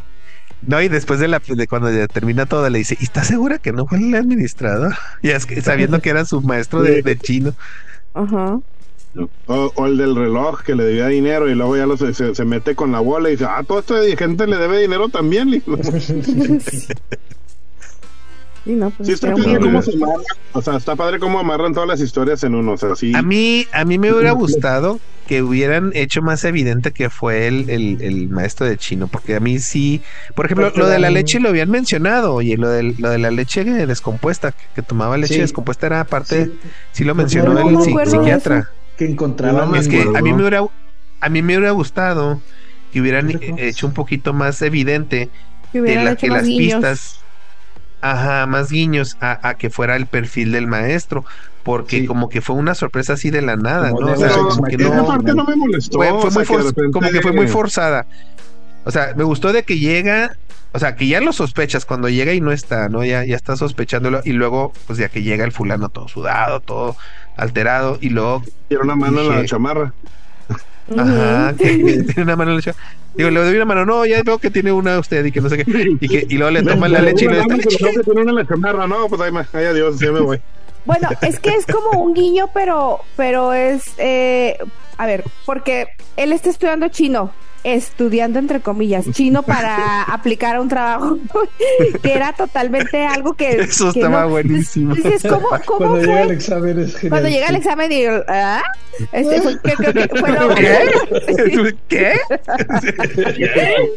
Speaker 1: no, y después de la de cuando ya termina todo, le dice, ¿y está segura que no fue el administrador? Y es que sabiendo que era su maestro de, de chino.
Speaker 2: Ajá.
Speaker 5: O, el del reloj que le debía dinero y luego ya lo, se, se, mete con la bola y dice, ah, todo este gente le debe dinero también.
Speaker 2: Sí, no, pues
Speaker 5: sí, está padre cómo se O sea, está padre cómo amarran todas las historias en uno. O sea, sí.
Speaker 1: A mí, a mí me hubiera gustado que hubieran hecho más evidente que fue el, el, maestro de chino, porque a mí sí, por ejemplo, lo de la leche lo habían mencionado, oye, lo de, lo de la leche descompuesta, que, tomaba leche descompuesta era parte, sí, lo mencionó el psiquiatra.
Speaker 3: Que encontraba
Speaker 1: Es que a mí me hubiera, a mí me hubiera gustado que hubieran hecho un poquito más evidente que, las pistas Ajá, más guiños a, que fuera el perfil del maestro, porque como que fue una sorpresa así de la nada, ¿no? O sea, como que no,
Speaker 5: me molestó.
Speaker 1: Fue, muy como que fue muy forzada. O sea, me gustó de que llega, o sea, que ya lo sospechas cuando llega y no está, ¿no? Ya, ya está sospechándolo y luego, pues ya que llega el fulano todo sudado, todo alterado y luego...
Speaker 5: Tiene una mano en la chamarra.
Speaker 1: Ajá, tiene una mano en la chamarra. Digo, le doy una mano, no, ya veo que tiene una usted y que no sé qué. Y, que, y luego le toman la leche y le
Speaker 5: No, que tiene una la chamarra, no, pues ahí, ahí adiós, ya me voy.
Speaker 2: Bueno, es que es como un guiño, pero, pero es, eh, a ver, porque él está estudiando chino, estudiando entre comillas chino para aplicar a un trabajo que era totalmente algo que
Speaker 1: eso estaba buenísimo
Speaker 2: ¿cómo, cómo
Speaker 3: cuando
Speaker 2: fue?
Speaker 3: llega el examen es
Speaker 2: genial, cuando llega el examen y ¿ah? este fue, ¿qué, qué,
Speaker 1: ¿Qué?
Speaker 2: ¿Qué?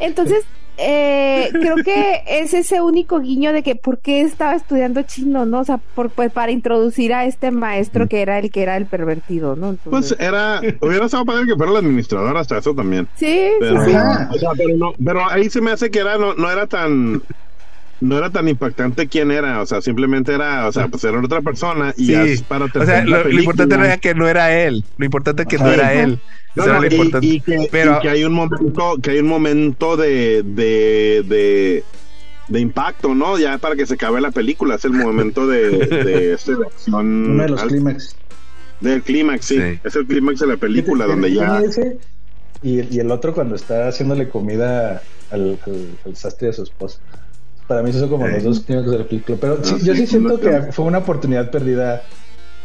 Speaker 2: entonces eh, creo que es ese único guiño de que por qué estaba estudiando chino, ¿no? O sea, por, pues para introducir a este maestro que era el que era el pervertido, ¿no?
Speaker 5: Pues era, hubiera estado padre que fuera el administrador hasta eso también.
Speaker 2: Sí,
Speaker 5: pero, sí, pero, ahí se me hace que era, no, no era tan no era tan impactante quién era, o sea, simplemente era, o sea, pues era otra persona y sí. para
Speaker 1: O sea, lo, importante era que no era él, lo importante es que no era él
Speaker 5: y, que, Pero... que, hay un momento, que hay un momento de, de, de, impacto, ¿no? Ya para que se acabe la película, es el momento de, de, este,
Speaker 3: Uno de los clímax.
Speaker 5: Del clímax, sí. Es el clímax de la película donde ya.
Speaker 3: y, y, el otro cuando está haciéndole comida al, al, sastre de su esposa. Para mí, eso son como los dos clímax de la película. Pero sí, yo sí siento que fue una oportunidad perdida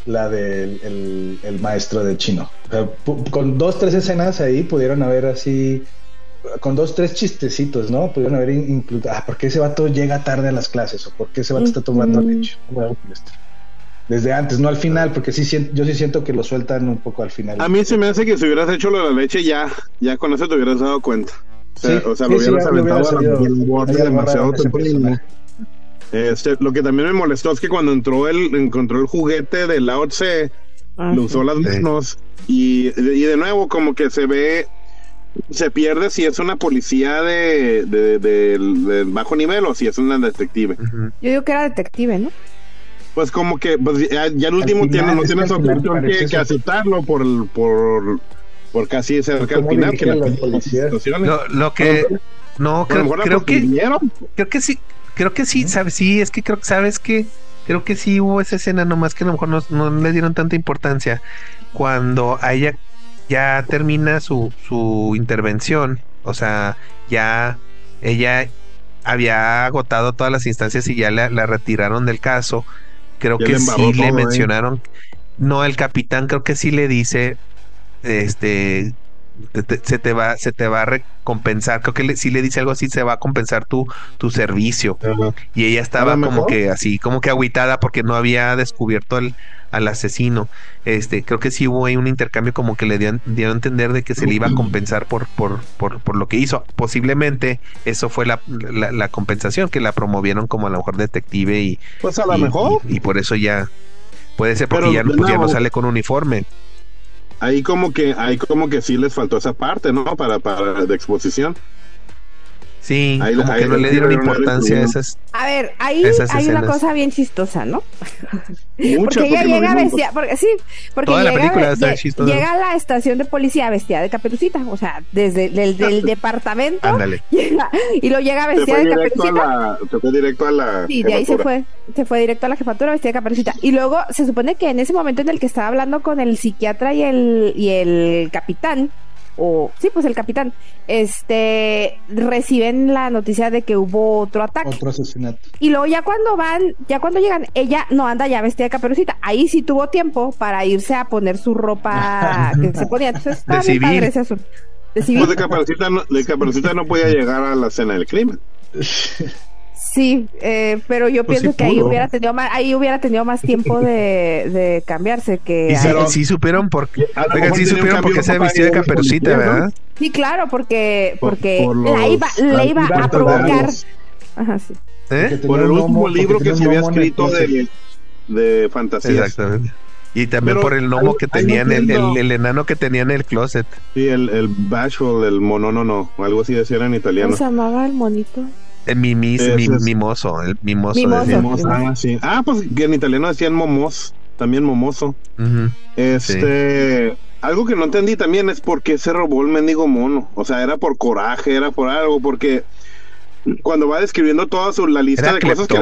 Speaker 3: la del el, maestro de chino. con dos, tres escenas ahí pudieron haber así, con dos, tres chistecitos, ¿no? Pudieron haber incluido, ah, ¿por qué ese vato llega tarde a las clases? ¿O por qué ese vato está tomando leche? Desde antes, no al final, porque sí yo sí siento que lo sueltan un poco al final.
Speaker 5: A mí se me hace que si hubieras hecho lo de la leche ya, ya con eso te hubieras dado cuenta. O sea, lo hubieras aventado a la demasiado temprano. Este, lo que también me molestó es que cuando entró el, encontró el juguete de Lao Tse, ah, lo usó las manos y, y, de nuevo como que se ve, se pierde si es una policía de, de, bajo nivel o si es una detective.
Speaker 2: Yo digo que era detective, ¿no?
Speaker 5: Pues como que pues, ya, el último tiene, no tiene opción que, que, aceptarlo por, por, por casi cerca al final que la,
Speaker 1: lo, lo que no creo, creo que creo que sí creo que sí, sabes, sí, es que creo que sabes que creo que sí hubo esa escena, nomás que a lo mejor no, le dieron tanta importancia. Cuando a ella ya termina su, su intervención, o sea, ya ella había agotado todas las instancias y ya la, retiraron del caso. Creo que sí le ¿eh? mencionaron. No, el capitán creo que sí le dice, este, se te va se te va a recompensar. Creo que si le dice algo así se va a compensar tu tu servicio. Y ella estaba como que así como que agüitada porque no había descubierto al, al asesino. Este creo que sí hubo ahí un intercambio como que le dieron, a entender de que se le iba a compensar por por, por, por lo que hizo. Posiblemente eso fue la, la, compensación que la promovieron como a lo mejor detective y
Speaker 5: pues a lo mejor.
Speaker 1: y, por eso ya puede ser porque ya, pues ya no sale con uniforme
Speaker 5: ahí como que ahí como que sí les faltó esa parte, ¿no? Para, para de exposición.
Speaker 1: Sí, como que no le dieron importancia a esas.
Speaker 2: A ver, ahí hay una cosa bien chistosa, ¿no? porque ella llega vestida, porque sí, porque llega, llega, a la estación de policía vestida de caperucita, o sea, desde el del departamento
Speaker 1: Ándale.
Speaker 2: y lo llega vestida de caperucita.
Speaker 5: se fue directo a la
Speaker 2: Sí, de ahí se fue, se fue directo a la jefatura vestida de caperucita y luego se supone que en ese momento en el que estaba hablando con el psiquiatra y el y el capitán o sí, pues el capitán, este, reciben la noticia de que hubo otro ataque.
Speaker 3: Otro asesinato.
Speaker 2: Y luego ya cuando van, ya cuando llegan, ella no anda ya vestida de caperucita. Ahí sí tuvo tiempo para irse a poner su ropa que se ponía. Entonces,
Speaker 1: de civil.
Speaker 2: De,
Speaker 5: civil. Pues de caperucita, no, de caperucita no podía llegar a la escena del crimen.
Speaker 2: Sí, eh, pero yo pues pienso que ahí hubiera tenido más, ahí hubiera tenido más tiempo de, de cambiarse que.
Speaker 1: Y sí, supieron por qué. Oigan, sí supieron por qué se vistió de caperucita, ¿verdad?
Speaker 2: Sí, claro, porque porque la iba, la iba a provocar. Ajá, sí.
Speaker 5: ¿Eh? Por el último libro que se había escrito de, de fantasía.
Speaker 1: Exactamente. Y también por el gnomo que tenían, el, el, enano que tenía en el closet.
Speaker 5: Sí, el, el bashful, el mononono, algo así decían en italiano.
Speaker 2: ¿Cómo se llamaba el monito?
Speaker 1: El mimis, mimoso, el mimoso.
Speaker 5: ah, sí. ah, pues que en italiano decían momos, también momoso. Este, algo que no entendí también es por qué se robó el mendigo mono. O sea, era por coraje, era por algo, porque cuando va describiendo toda su, la lista de cosas que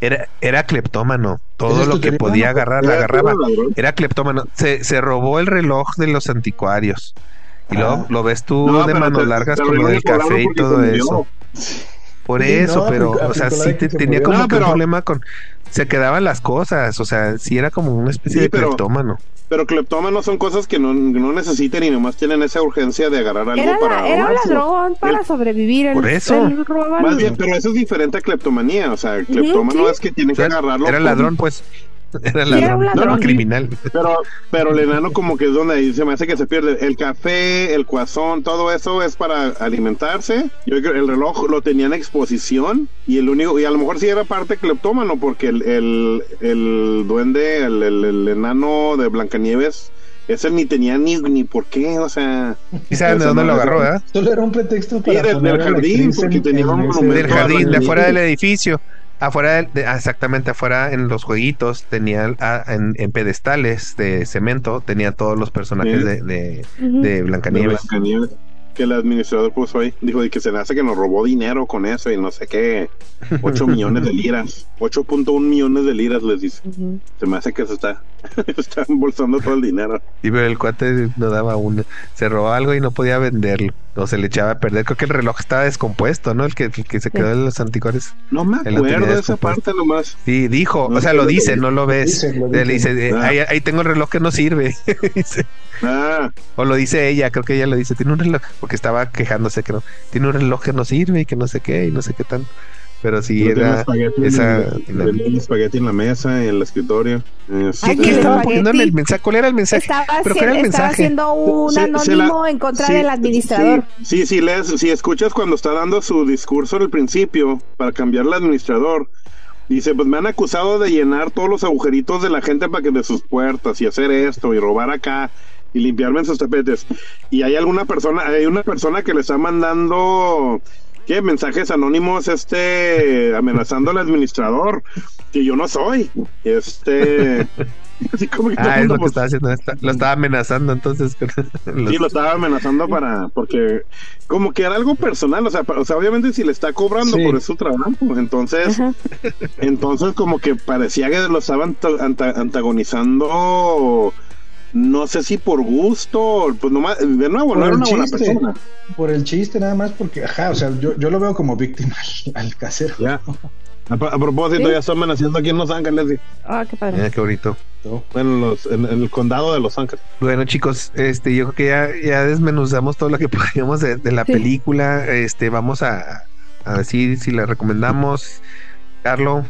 Speaker 1: era, era cleptómano. Todo lo que podía agarrar, la agarraba. Era cleptómano. Se, se robó el reloj de los anticuarios. Y luego ah. lo ves tú de manos largas con lo del café y todo eso. Por eso, pero, o sea, sí tenía como que un problema con. Se quedaban las cosas, o sea, sí era como una especie de cleptómano.
Speaker 5: Pero cleptómanos son cosas que no, no necesiten y nomás tienen esa urgencia de agarrar algo para.
Speaker 2: era un ladrón para sobrevivir.
Speaker 1: por eso.
Speaker 5: Más bien, pero eso es diferente a cleptomanía. O sea, cleptómano es que tiene que agarrarlo.
Speaker 1: Era ladrón, pues. Era ladrón, no, criminal.
Speaker 5: Pero, pero el enano como que es donde ahí se me hace que se pierde. El café, el cuazón, todo eso es para alimentarse. Yo creo que el reloj lo tenía en exposición y el único, y a lo mejor sí era parte cleptómano porque el, el, el duende, el, el, enano de Blancanieves, ese ni tenía ni, ni por qué, o sea.
Speaker 1: ¿Y saben de dónde lo agarró, eh?
Speaker 3: Solo era un pretexto para.
Speaker 5: del, jardín, porque tenía un
Speaker 1: Del jardín, de afuera del edificio afuera de, ah, exactamente afuera en los jueguitos tenía ah, en, pedestales de cemento tenía todos los personajes de, de, de Blancanieves
Speaker 5: que el administrador puso ahí. Dijo que se le hace que nos robó dinero con eso y no sé qué. 8 millones de liras. 8.1 millones de liras les dice. Se me hace que se está, está embolsando todo el dinero.
Speaker 1: Y pero el cuate no daba una. Se robó algo y no podía venderlo. O se le echaba a perder. Creo que el reloj estaba descompuesto, ¿no? El que, que se quedó en los anticuarios.
Speaker 5: No me acuerdo de esa parte nomás.
Speaker 1: Sí, dijo. o sea, lo dice, no lo ves. Le dice, ah. ahí, tengo el reloj que no sirve.
Speaker 5: ah.
Speaker 1: O lo dice ella, creo que ella lo dice. Tiene un reloj porque estaba quejándose que no, tiene un reloj que no sirve y que no sé qué y no sé qué tan. Pero sí era esa.
Speaker 5: El espagueti en la mesa, en el escritorio.
Speaker 1: Este, ¿Qué, estaba poniendo en el mensaje? ¿Cuál era el mensaje?
Speaker 2: Estaba, ¿Pero era el mensaje? haciendo un anónimo en contra del administrador.
Speaker 5: Sí, sí, lees, si escuchas cuando está dando su discurso al principio para cambiar el administrador. Dice, pues me han acusado de llenar todos los agujeritos de la gente para que de sus puertas y hacer esto y robar acá y limpiarme en sus tapetes. Y hay alguna persona, hay una persona que le está mandando ¿qué? mensajes anónimos este amenazando al administrador, que yo no soy. Este
Speaker 1: Así como que ah, es lo que estaba haciendo. lo estaba amenazando entonces.
Speaker 5: sí, lo estaba amenazando para. Porque, como que era algo personal. O sea, o sea obviamente, si le está cobrando por su trabajo, entonces. Entonces, como que parecía que lo estaban antagonizando no sé si por gusto, pues nomás, de nuevo, no era una buena persona.
Speaker 3: Por el chiste nada más, porque, ajá, o sea, yo, yo lo veo como víctima al, casero.
Speaker 5: Ya. A, propósito, ya están amenazando aquí en Los Ángeles.
Speaker 2: Ah, qué padre.
Speaker 1: Mira, qué bonito.
Speaker 5: Bueno, en, el condado de Los Ángeles.
Speaker 1: Bueno, chicos, este, yo creo que ya, ya desmenuzamos todo lo que podíamos de, de la película. Este, vamos a, a decir si la recomendamos. Carlos,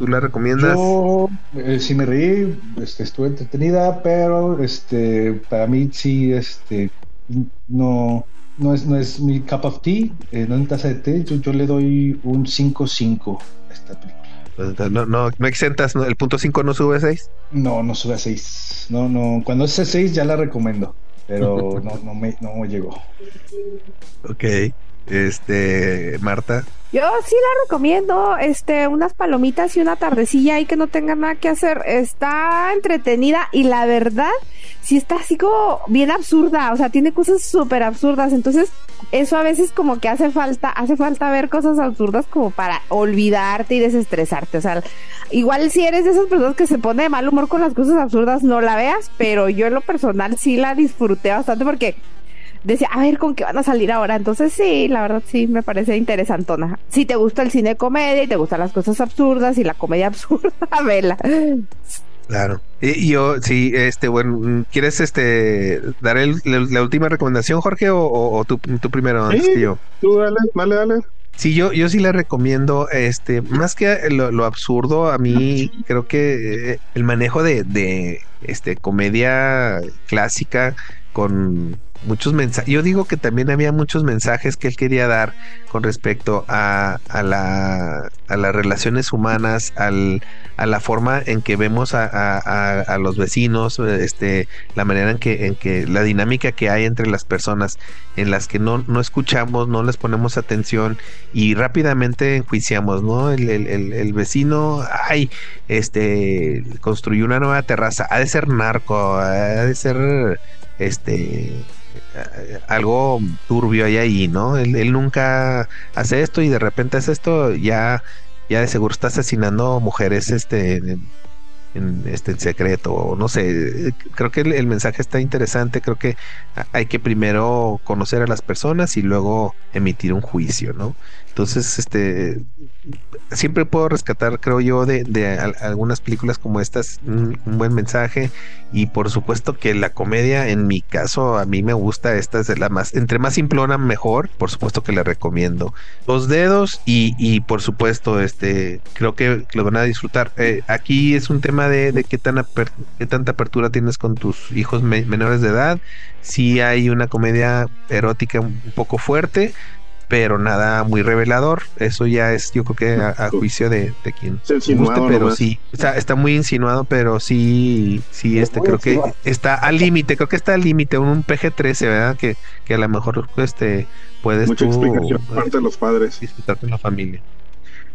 Speaker 1: ¿Tú la recomiendas?
Speaker 3: Yo eh, sí me reí, este, estuve entretenida, pero este, para mí sí, este, no, no es, no es mi cup of tea, eh, no es mi taza de té. Yo, le doy un 5-5 a esta película.
Speaker 1: Pues, no, no, no exentas, ¿el punto 5 no sube a 6?
Speaker 3: No, no sube a 6. No, no, cuando es 6 ya la recomiendo, pero no, no, me, no llegó.
Speaker 1: Ok. Este, Marta.
Speaker 2: Yo sí la recomiendo, este, unas palomitas y una tardecilla ahí que no tengan nada que hacer. Está entretenida y la verdad, sí está así como bien absurda, o sea, tiene cosas súper absurdas. Entonces, eso a veces como que hace falta, hace falta ver cosas absurdas como para olvidarte y desestresarte. O sea, igual si eres de esas personas que se pone de mal humor con las cosas absurdas, no la veas, pero yo en lo personal sí la disfruté bastante porque decía, a ver con qué van a salir ahora. Entonces sí, la verdad sí me parece interesantona. Si te gusta el cine comedia y te gustan las cosas absurdas y la comedia absurda, vela.
Speaker 1: Claro. Y yo, sí, este, bueno, ¿quieres este dar el, la, última recomendación, Jorge, o, o, tú, primero antes que yo?
Speaker 5: Tú dale, dale, dale.
Speaker 1: Sí, yo, yo sí le recomiendo, este, más que lo, absurdo, a mí creo que eh, el manejo de, de este comedia clásica con muchos mensajes. Yo digo que también había muchos mensajes que él quería dar con respecto a, a, la, a las relaciones humanas, al, a la forma en que vemos a, a, los vecinos, este, la manera en que, en que, la dinámica que hay entre las personas, en las que no, no escuchamos, no les ponemos atención y rápidamente enjuiciamos, ¿no? El, el, el, vecino, ay, este, construyó una nueva terraza, ha de ser narco, ha de ser, este, algo turbio hay ahí, ¿no? Él, nunca hace esto y de repente hace esto, ya, ya de seguro está asesinando mujeres este, en, este, en secreto, o no sé, creo que el, mensaje está interesante, creo que hay que primero conocer a las personas y luego emitir un juicio, ¿no? Entonces, este, siempre puedo rescatar, creo yo, de, algunas películas como estas un, buen mensaje y por supuesto que la comedia, en mi caso, a mí me gusta, esta es la más, entre más simplona mejor, por supuesto que la recomiendo. Los dedos y, por supuesto, este, creo que lo van a disfrutar. Eh, aquí es un tema de, qué, tan qué tanta apertura tienes con tus hijos menores de edad. Si hay una comedia erótica un poco fuerte, pero nada muy revelador. Eso ya es, yo creo que a, juicio de, de quien guste, pero sí, está, está muy insinuado, pero sí, sí, este, creo que está al límite, creo que está al límite, un, PG-13, ¿verdad? Que, que a lo mejor este puedes
Speaker 5: Mucha explicación parte de los padres.
Speaker 1: Disfrutar con la familia.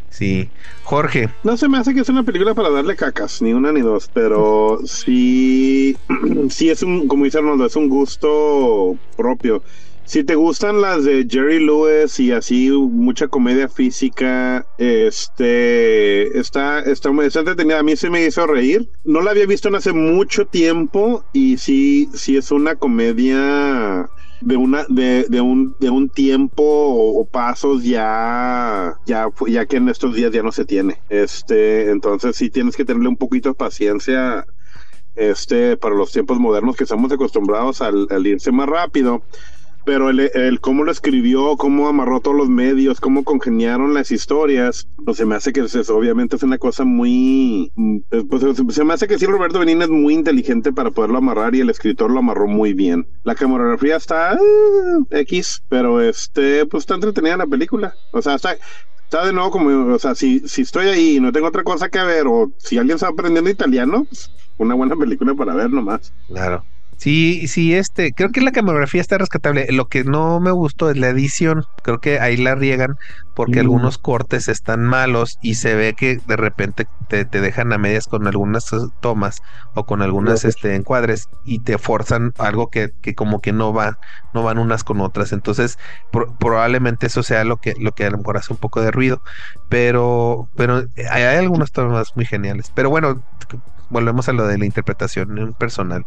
Speaker 1: Sí. Jorge.
Speaker 5: No se me hace que es una película para darle cacas, ni una ni dos, pero sí, sí es un, como dice Arnoldo, es un gusto propio. Si te gustan las de Jerry Lewis y así mucha comedia física, este está, está, está entretenida. A mí se me hizo reír. No la había visto en hace mucho tiempo y sí, sí es una comedia de una de, de, un de un tiempo o, pasos ya ya ya que en estos días ya no se tiene este entonces sí tienes que tenerle un poquito de paciencia este para los tiempos modernos que estamos acostumbrados al, al irse más rápido pero el, cómo lo escribió, cómo amarró todos los medios, cómo congeniaron las historias, pues se me hace que eso, obviamente es una cosa muy, mm, pues, se me hace que sí Roberto Benín es muy inteligente para poderlo amarrar y el escritor lo amarró muy bien. La camarografía está ah, X, pero este, pues está entretenida la película. O sea, está, está de nuevo como, o sea, si, si estoy ahí y no tengo otra cosa que ver, o si alguien está aprendiendo italiano, pues, una buena película para ver nomás.
Speaker 1: Claro. Sí, sí, este, creo que la camografía está rescatable. Lo que no me gustó es la edición. Creo que ahí la riegan porque algunos cortes están malos y se ve que de repente te, dejan a medias con algunas tomas o con algunas este, encuadres y te forzan algo que, que, como que no va, no van unas con otras. Entonces, probablemente eso sea lo que, lo que a lo mejor hace un poco de ruido. Pero, pero hay, hay algunas tomas muy geniales. Pero bueno, volvemos a lo de la interpretación personal.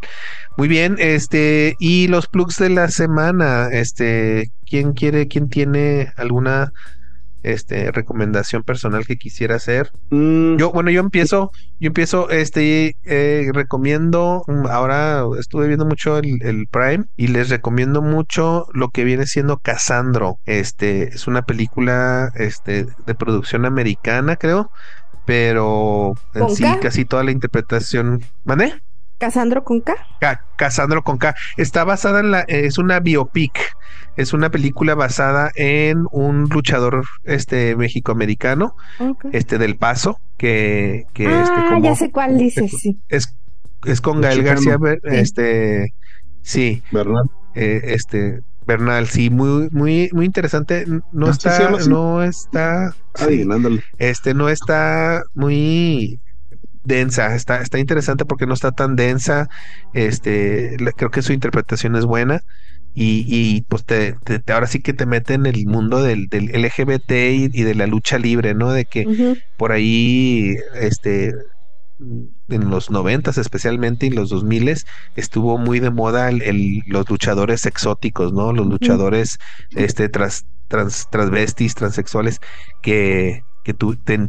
Speaker 1: Muy bien, este, y los plugs de la semana, este, ¿quién quiere, quién tiene alguna este recomendación personal que quisiera hacer. Mm. Yo, bueno, yo empiezo, yo empiezo, este, eh, recomiendo, mm, ahora estuve viendo mucho el, el, Prime y les recomiendo mucho lo que viene siendo Casandro. Este, es una película, este, de producción americana, creo pero en sí casi toda la interpretación. ¿Mané?
Speaker 2: Casandro con K.
Speaker 1: Casandro con K. Está basada en la. Es una biopic. Es una película basada en un luchador este mexicoamericano, este del Paso, que, que
Speaker 2: ah,
Speaker 1: este,
Speaker 2: como, ya sé cuál dices, sí.
Speaker 1: Es, es con Gael García, este, sí.
Speaker 5: ¿Verdad?
Speaker 1: Eh, este, Bernal, sí, muy, muy, muy interesante. No, está, no está, este, no está muy densa, está, está interesante porque no está tan densa. Este, creo que su interpretación es buena. Y, y pues te, ahora sí que te mete en el mundo del, del LGBT y, de la lucha libre, ¿no? De que por ahí, este, en los noventas especialmente y los dos miles estuvo muy de moda el, los luchadores exóticos, ¿no? Los luchadores este trans, trans transvestis, transexuales que, que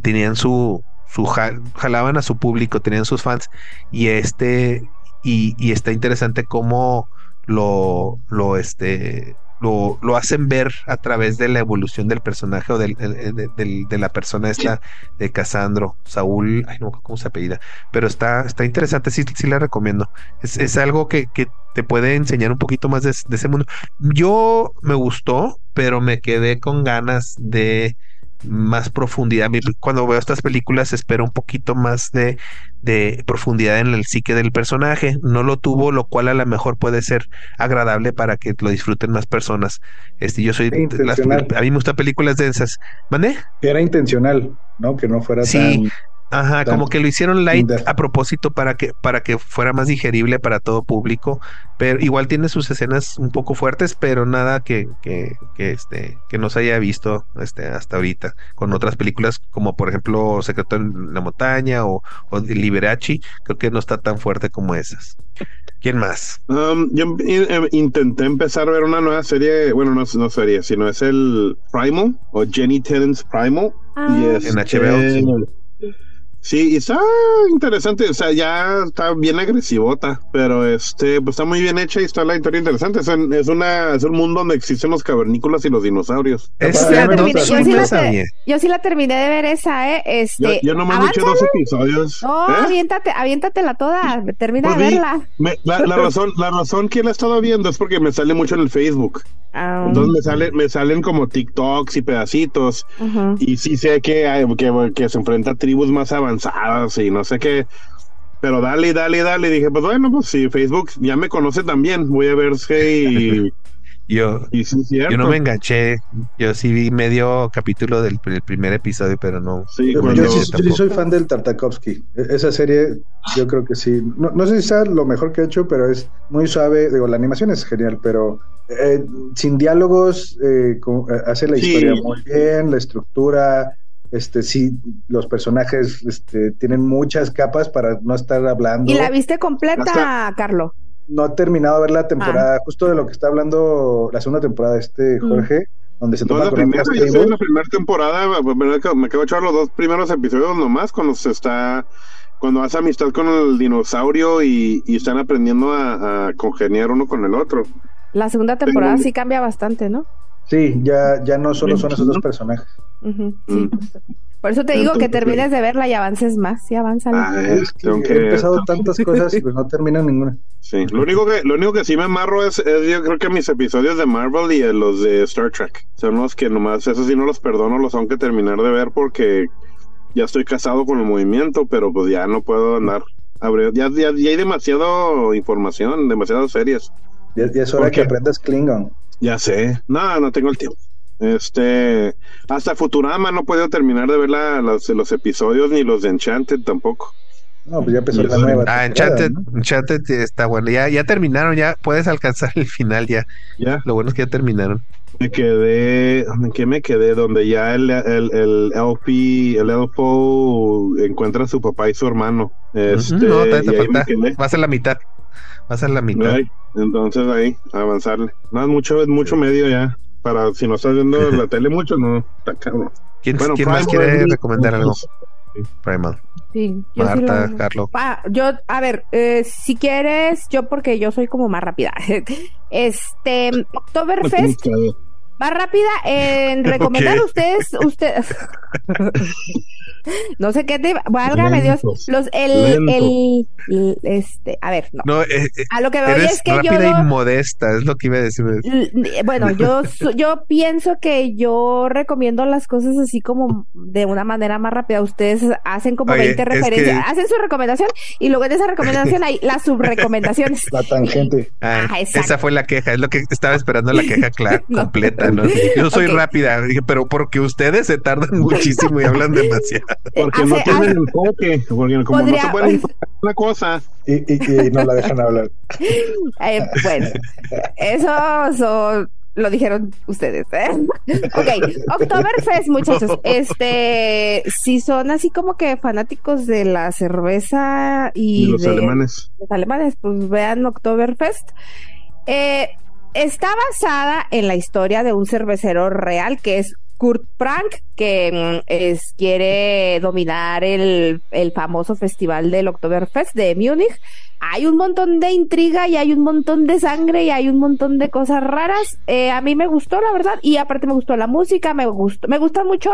Speaker 1: tenían su, su jalaban a su público, tenían sus fans y este y, y está interesante cómo lo lo este lo, lo, hacen ver a través de la evolución del personaje o del, de la persona esta de Casandro, Saúl, ay no, ¿cómo se apellida? Pero está, está interesante, sí, sí la recomiendo. Es, es algo que, que, te puede enseñar un poquito más de, ese mundo. Yo me gustó, pero me quedé con ganas de más profundidad. Cuando veo estas películas espero un poquito más de, de, profundidad en el psique del personaje. No lo tuvo, lo cual a lo mejor puede ser agradable para que lo disfruten más personas. Este, yo soy a mí me gustan películas densas. ¿Mande?
Speaker 3: Era intencional, ¿no? Que no fuera
Speaker 1: sí, Ajá, como que lo hicieron light a propósito para que, para que fuera más digerible para todo público, pero igual tiene sus escenas un poco fuertes, pero nada que, que, que este, que no se haya visto este, hasta ahorita, con otras películas como por ejemplo Secreto en la Montaña o, o Liberace, creo que no está tan fuerte como esas. ¿Quién más?
Speaker 5: Um, yo eh, intenté empezar a ver una nueva serie, bueno, no, no serie, sino es el Primal o Jenny Tennant's Primal.
Speaker 1: Ah. Y es, en HBO.
Speaker 5: Sí, y está interesante, o sea, ya está bien agresivota, pero este, pues está muy bien hecha y está la historia interesante. Es, es una, es un mundo donde existen los cavernícolas y los dinosaurios.
Speaker 2: yo, sí la terminé de ver esa, eh. Este,
Speaker 5: yo, nomás he hecho dos episodios.
Speaker 2: No, ¿eh? aviéntate, aviéntatela toda, termina de pues verla.
Speaker 5: la, razón, la razón que la he estado viendo es porque me sale mucho en el Facebook. Ah. Entonces me sale, me salen como TikToks y pedacitos. Y sí sé que, hay, que, que se enfrenta a tribus más avanzadas avanzadas y no sé qué. Pero dale, dale, dale. Dije, pues bueno, pues si Facebook ya me conoce también, voy a ver si.
Speaker 1: yo, yo no me enganché. Yo sí vi medio capítulo del, primer episodio, pero no.
Speaker 3: Sí, yo, sí, soy fan del Tartakovsky. E-, esa serie, yo creo que sí. No, no sé si sea lo mejor que he hecho, pero es muy suave. Digo, la animación es genial, pero eh, sin diálogos eh, eh, hace la historia muy bien, la estructura este sí, los personajes este, tienen muchas capas para no estar hablando.
Speaker 2: ¿Y la viste completa, Carlos?
Speaker 3: No he terminado de ver la temporada, ah. justo de lo que está hablando la segunda temporada este mm. Jorge, donde se toma
Speaker 5: la primera, la primera temporada, me acabo de echar los dos primeros episodios nomás, cuando se está cuando hace amistad con el dinosaurio y, están aprendiendo a, congeniar uno con el otro.
Speaker 2: La segunda temporada sí cambia bastante, ¿no?
Speaker 3: Sí, ya, ya no solo son esos dos personajes.
Speaker 2: Mm. Por eso te digo que termines de verla y avances más, y avanza.
Speaker 3: Ah, es que he empezado tantas cosas y pues no termina ninguna.
Speaker 5: Sí, lo único que, lo único que sí me amarro es, yo creo que mis episodios de Marvel y los de Star Trek. Son los que nomás, eso sí no los perdono, los tengo que terminar de ver porque ya estoy casado con el movimiento, pero pues ya no puedo andar. Ya, ya, hay demasiado información, demasiadas series.
Speaker 3: Ya, es hora que aprendas Klingon.
Speaker 5: Ya sé. No, no tengo el tiempo. Este, hasta Futurama no puedo terminar de ver los, los episodios ni los de Enchanted tampoco.
Speaker 3: No, pues ya empezó la nueva.
Speaker 1: Ah, Enchanted, Enchanted está bueno. Ya, ya terminaron, ya puedes alcanzar el final ya. Ya. Lo bueno es que ya terminaron.
Speaker 5: Me quedé, ¿en qué me quedé? Donde ya el, el, el LP, el Elfo encuentra a su papá y su hermano. Este, no, te
Speaker 1: falta. Va a la mitad. Va a la mitad.
Speaker 5: entonces ahí, avanzarle. No, es mucho, es mucho medio ya para si no estás viendo la tele mucho, no, está cabrón.
Speaker 1: ¿Quién, más quiere recomendar algo? Primal.
Speaker 2: Sí,
Speaker 1: yo Marta, Carlos.
Speaker 2: Ah, yo, a ver, eh, si quieres, yo porque yo soy como más rápida. este, Oktoberfest, más rápida en recomendar ustedes, ustedes. No sé qué te. Válgame Dios. Los, el, el, Este. A ver, no.
Speaker 1: Eh, eh,
Speaker 2: a lo que veo es que
Speaker 1: rápida yo. y modesta, es lo que iba a decir.
Speaker 2: Bueno, yo, yo pienso que yo recomiendo las cosas así como de una manera más rápida. Ustedes hacen como 20 referencias. Hacen su recomendación y luego en esa recomendación hay las subrecomendaciones.
Speaker 3: La tangente.
Speaker 1: Ah, esa fue la queja. Es lo que estaba esperando la queja clara, completa. ¿no? Yo soy rápida, pero porque ustedes se tardan muchísimo y hablan demasiado.
Speaker 5: Porque no tienen enfoque, porque como no se pueden una cosa
Speaker 3: y, y, no la dejan hablar.
Speaker 2: Eh, bueno, eso lo dijeron ustedes. ¿eh? ok, Oktoberfest, muchachos. Este, si son así como que fanáticos de la cerveza y,
Speaker 5: los alemanes.
Speaker 2: Los alemanes, pues vean Oktoberfest. Eh, está basada en la historia de un cervecero real que es Kurt Frank, que mm, es, quiere dominar el, el famoso festival del Oktoberfest de Múnich. Hay un montón de intriga y hay un montón de sangre y hay un montón de cosas raras. Eh, a mí me gustó, la verdad, y aparte me gustó la música, me gustó, me gustan mucho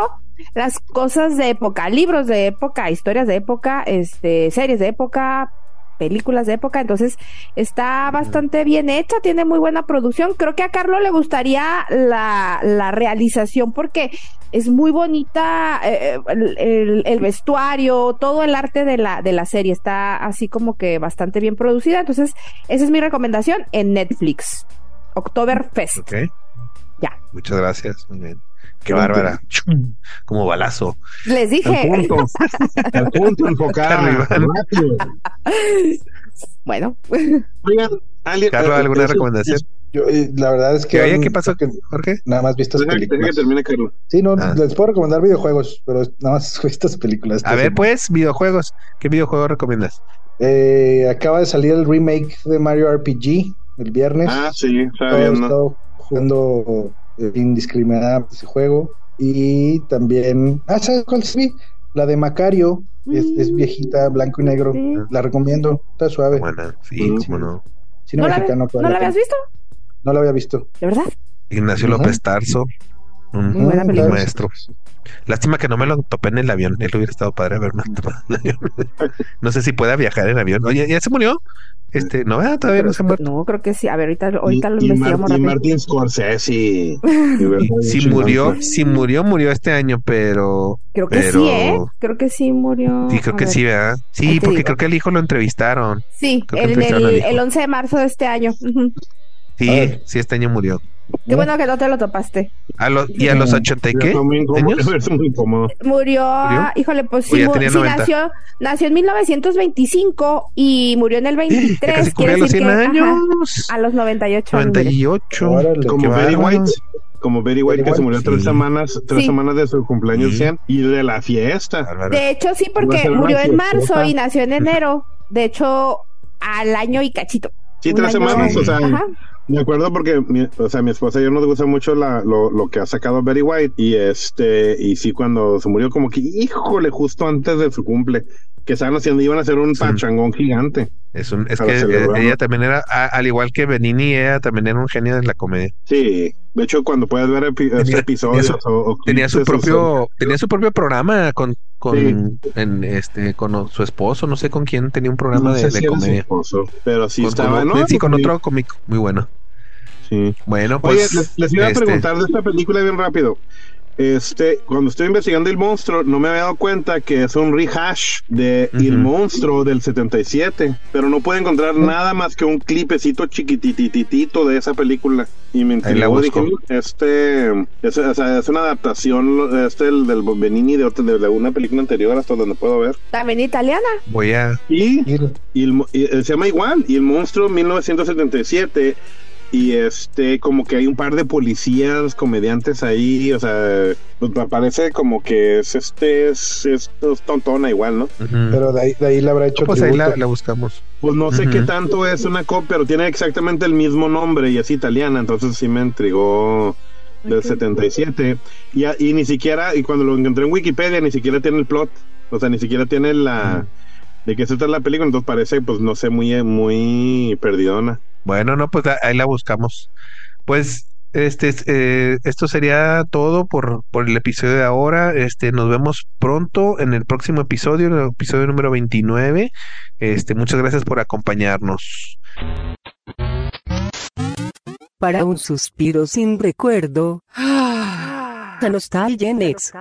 Speaker 2: las cosas de época, libros de época, historias de época, este, series de época, películas de época, entonces está bastante bien hecha, tiene muy buena producción. Creo que a Carlos le gustaría la, la realización porque es muy bonita eh, el, el, vestuario, todo el arte de la, de la serie está así como que bastante bien producida. Entonces, esa es mi recomendación en Netflix. Oktoberfest.
Speaker 1: Ok. Ya. Muchas gracias. Muy bien. Qué bárbara. Como balazo.
Speaker 2: Les dije.
Speaker 5: El punto, el punto enfocar.
Speaker 2: bueno.
Speaker 1: Oigan, Carlos, eh, ¿alguna recomendación?
Speaker 3: Yo, eh, la verdad es que.
Speaker 1: Oye, ¿qué pasó, que, Jorge?
Speaker 3: Nada más visto películas.
Speaker 5: Que termine, Carlos.
Speaker 3: Sí, no, ah. les puedo recomendar videojuegos, pero nada más visto películas.
Speaker 1: A ver, pues, videojuegos. ¿Qué videojuego recomiendas?
Speaker 3: Eh, acaba de salir el remake de Mario RPG el viernes.
Speaker 5: Ah, sí, viendo.
Speaker 3: jugando indiscriminadamente ese juego. Y también, ah, ¿sabes cuál sí? La de Macario, es, mm. viejita, blanco y negro. La recomiendo, está suave.
Speaker 1: Buena, sí, no.
Speaker 2: ¿No, la, ¿No la habías visto?
Speaker 3: No la había visto.
Speaker 2: ¿De verdad?
Speaker 1: Ignacio López Tarso, un, maestro. Lástima que no me lo topé en el avión. Él hubiera estado padre ver no sé si pueda viajar en avión. Oye, ¿ya se murió? Este, no, ah, todavía no se muerto.
Speaker 2: No, creo que sí. A ver, ahorita, ahorita lo investigamos.
Speaker 5: Y, Martín Scorsese.
Speaker 1: si murió, si murió, murió este año, pero.
Speaker 2: Creo que sí, ¿eh? Creo que sí murió.
Speaker 1: Sí, creo que sí, ¿verdad? Sí, porque creo que el hijo lo entrevistaron.
Speaker 2: Sí, el, el, 11 de marzo de este año.
Speaker 1: Sí, sí, este año murió.
Speaker 2: Qué bueno que no te lo topaste.
Speaker 1: ¿A ¿Y a los 80 y qué?
Speaker 2: Murió, ¿Murió? híjole, pues sí, nació, nació en 1925 y murió en el 23.
Speaker 1: Casi quiere los 100 años.
Speaker 2: a los 98.
Speaker 1: 98.
Speaker 5: como Betty White. Como Betty White, que se murió tres semanas, tres semanas de su cumpleaños 100 y de la fiesta.
Speaker 2: De hecho, sí, porque murió en marzo y nació en enero. De hecho, al año y cachito.
Speaker 5: Sí, tres semanas, o sea, me acuerdo porque, mi, o sea, mi esposa y yo nos gusta mucho la, lo, lo, que ha sacado Betty White y este, y sí, cuando se murió, como que, híjole, justo antes de su cumple, que estaban haciendo, iban a hacer un pachangón gigante.
Speaker 1: Es, un, es que ella también era, al igual que Benini, ella también era un genio de la comedia.
Speaker 5: Sí, de hecho, cuando puedes ver episodios
Speaker 1: tenía su, propio, tenía su propio programa con, con, en, este, con su esposo, no sé con quién tenía un programa de, de comedia.
Speaker 5: Esposo, pero sí
Speaker 1: estaba,
Speaker 5: ¿no?
Speaker 1: Sí, con otro cómico, muy bueno.
Speaker 5: Sí.
Speaker 1: Bueno, pues.
Speaker 5: Oye, les, iba a este preguntar de esta película bien rápido. Este, cuando estoy investigando el monstruo, no me había dado cuenta que es un rehash de El monstruo del 77, pero no puedo encontrar nada más que un clipecito chiquitititito de esa película. Y me intrigó, dije, este, es, o sea, es, una adaptación, este, el, del Benini de, de, una película anterior hasta donde puedo ver.
Speaker 2: También italiana.
Speaker 1: Voy a...
Speaker 5: Y, y, y se llama igual, y el monstruo 1977 y este como que hay un par de policías comediantes ahí o sea pues me parece como que es este es, es, tontona igual no
Speaker 3: pero de ahí, de ahí la habrá hecho
Speaker 1: pues ahí la, buscamos.
Speaker 5: Pues no sé qué tanto es una copia pero tiene exactamente el mismo nombre y es italiana entonces sí me intrigó del 77 y, y ni siquiera y cuando lo encontré en Wikipedia ni siquiera tiene el plot o sea ni siquiera tiene la de qué se trata la película entonces parece pues no sé muy muy perdidona
Speaker 1: bueno, no, pues ahí la buscamos. Pues este, eh, esto sería todo por, por el episodio de ahora. Este, nos vemos pronto en el próximo episodio, en el episodio número 29. Este, muchas gracias por acompañarnos.
Speaker 4: Para un suspiro sin recuerdo. ¡Ah! The Nostalgia Next.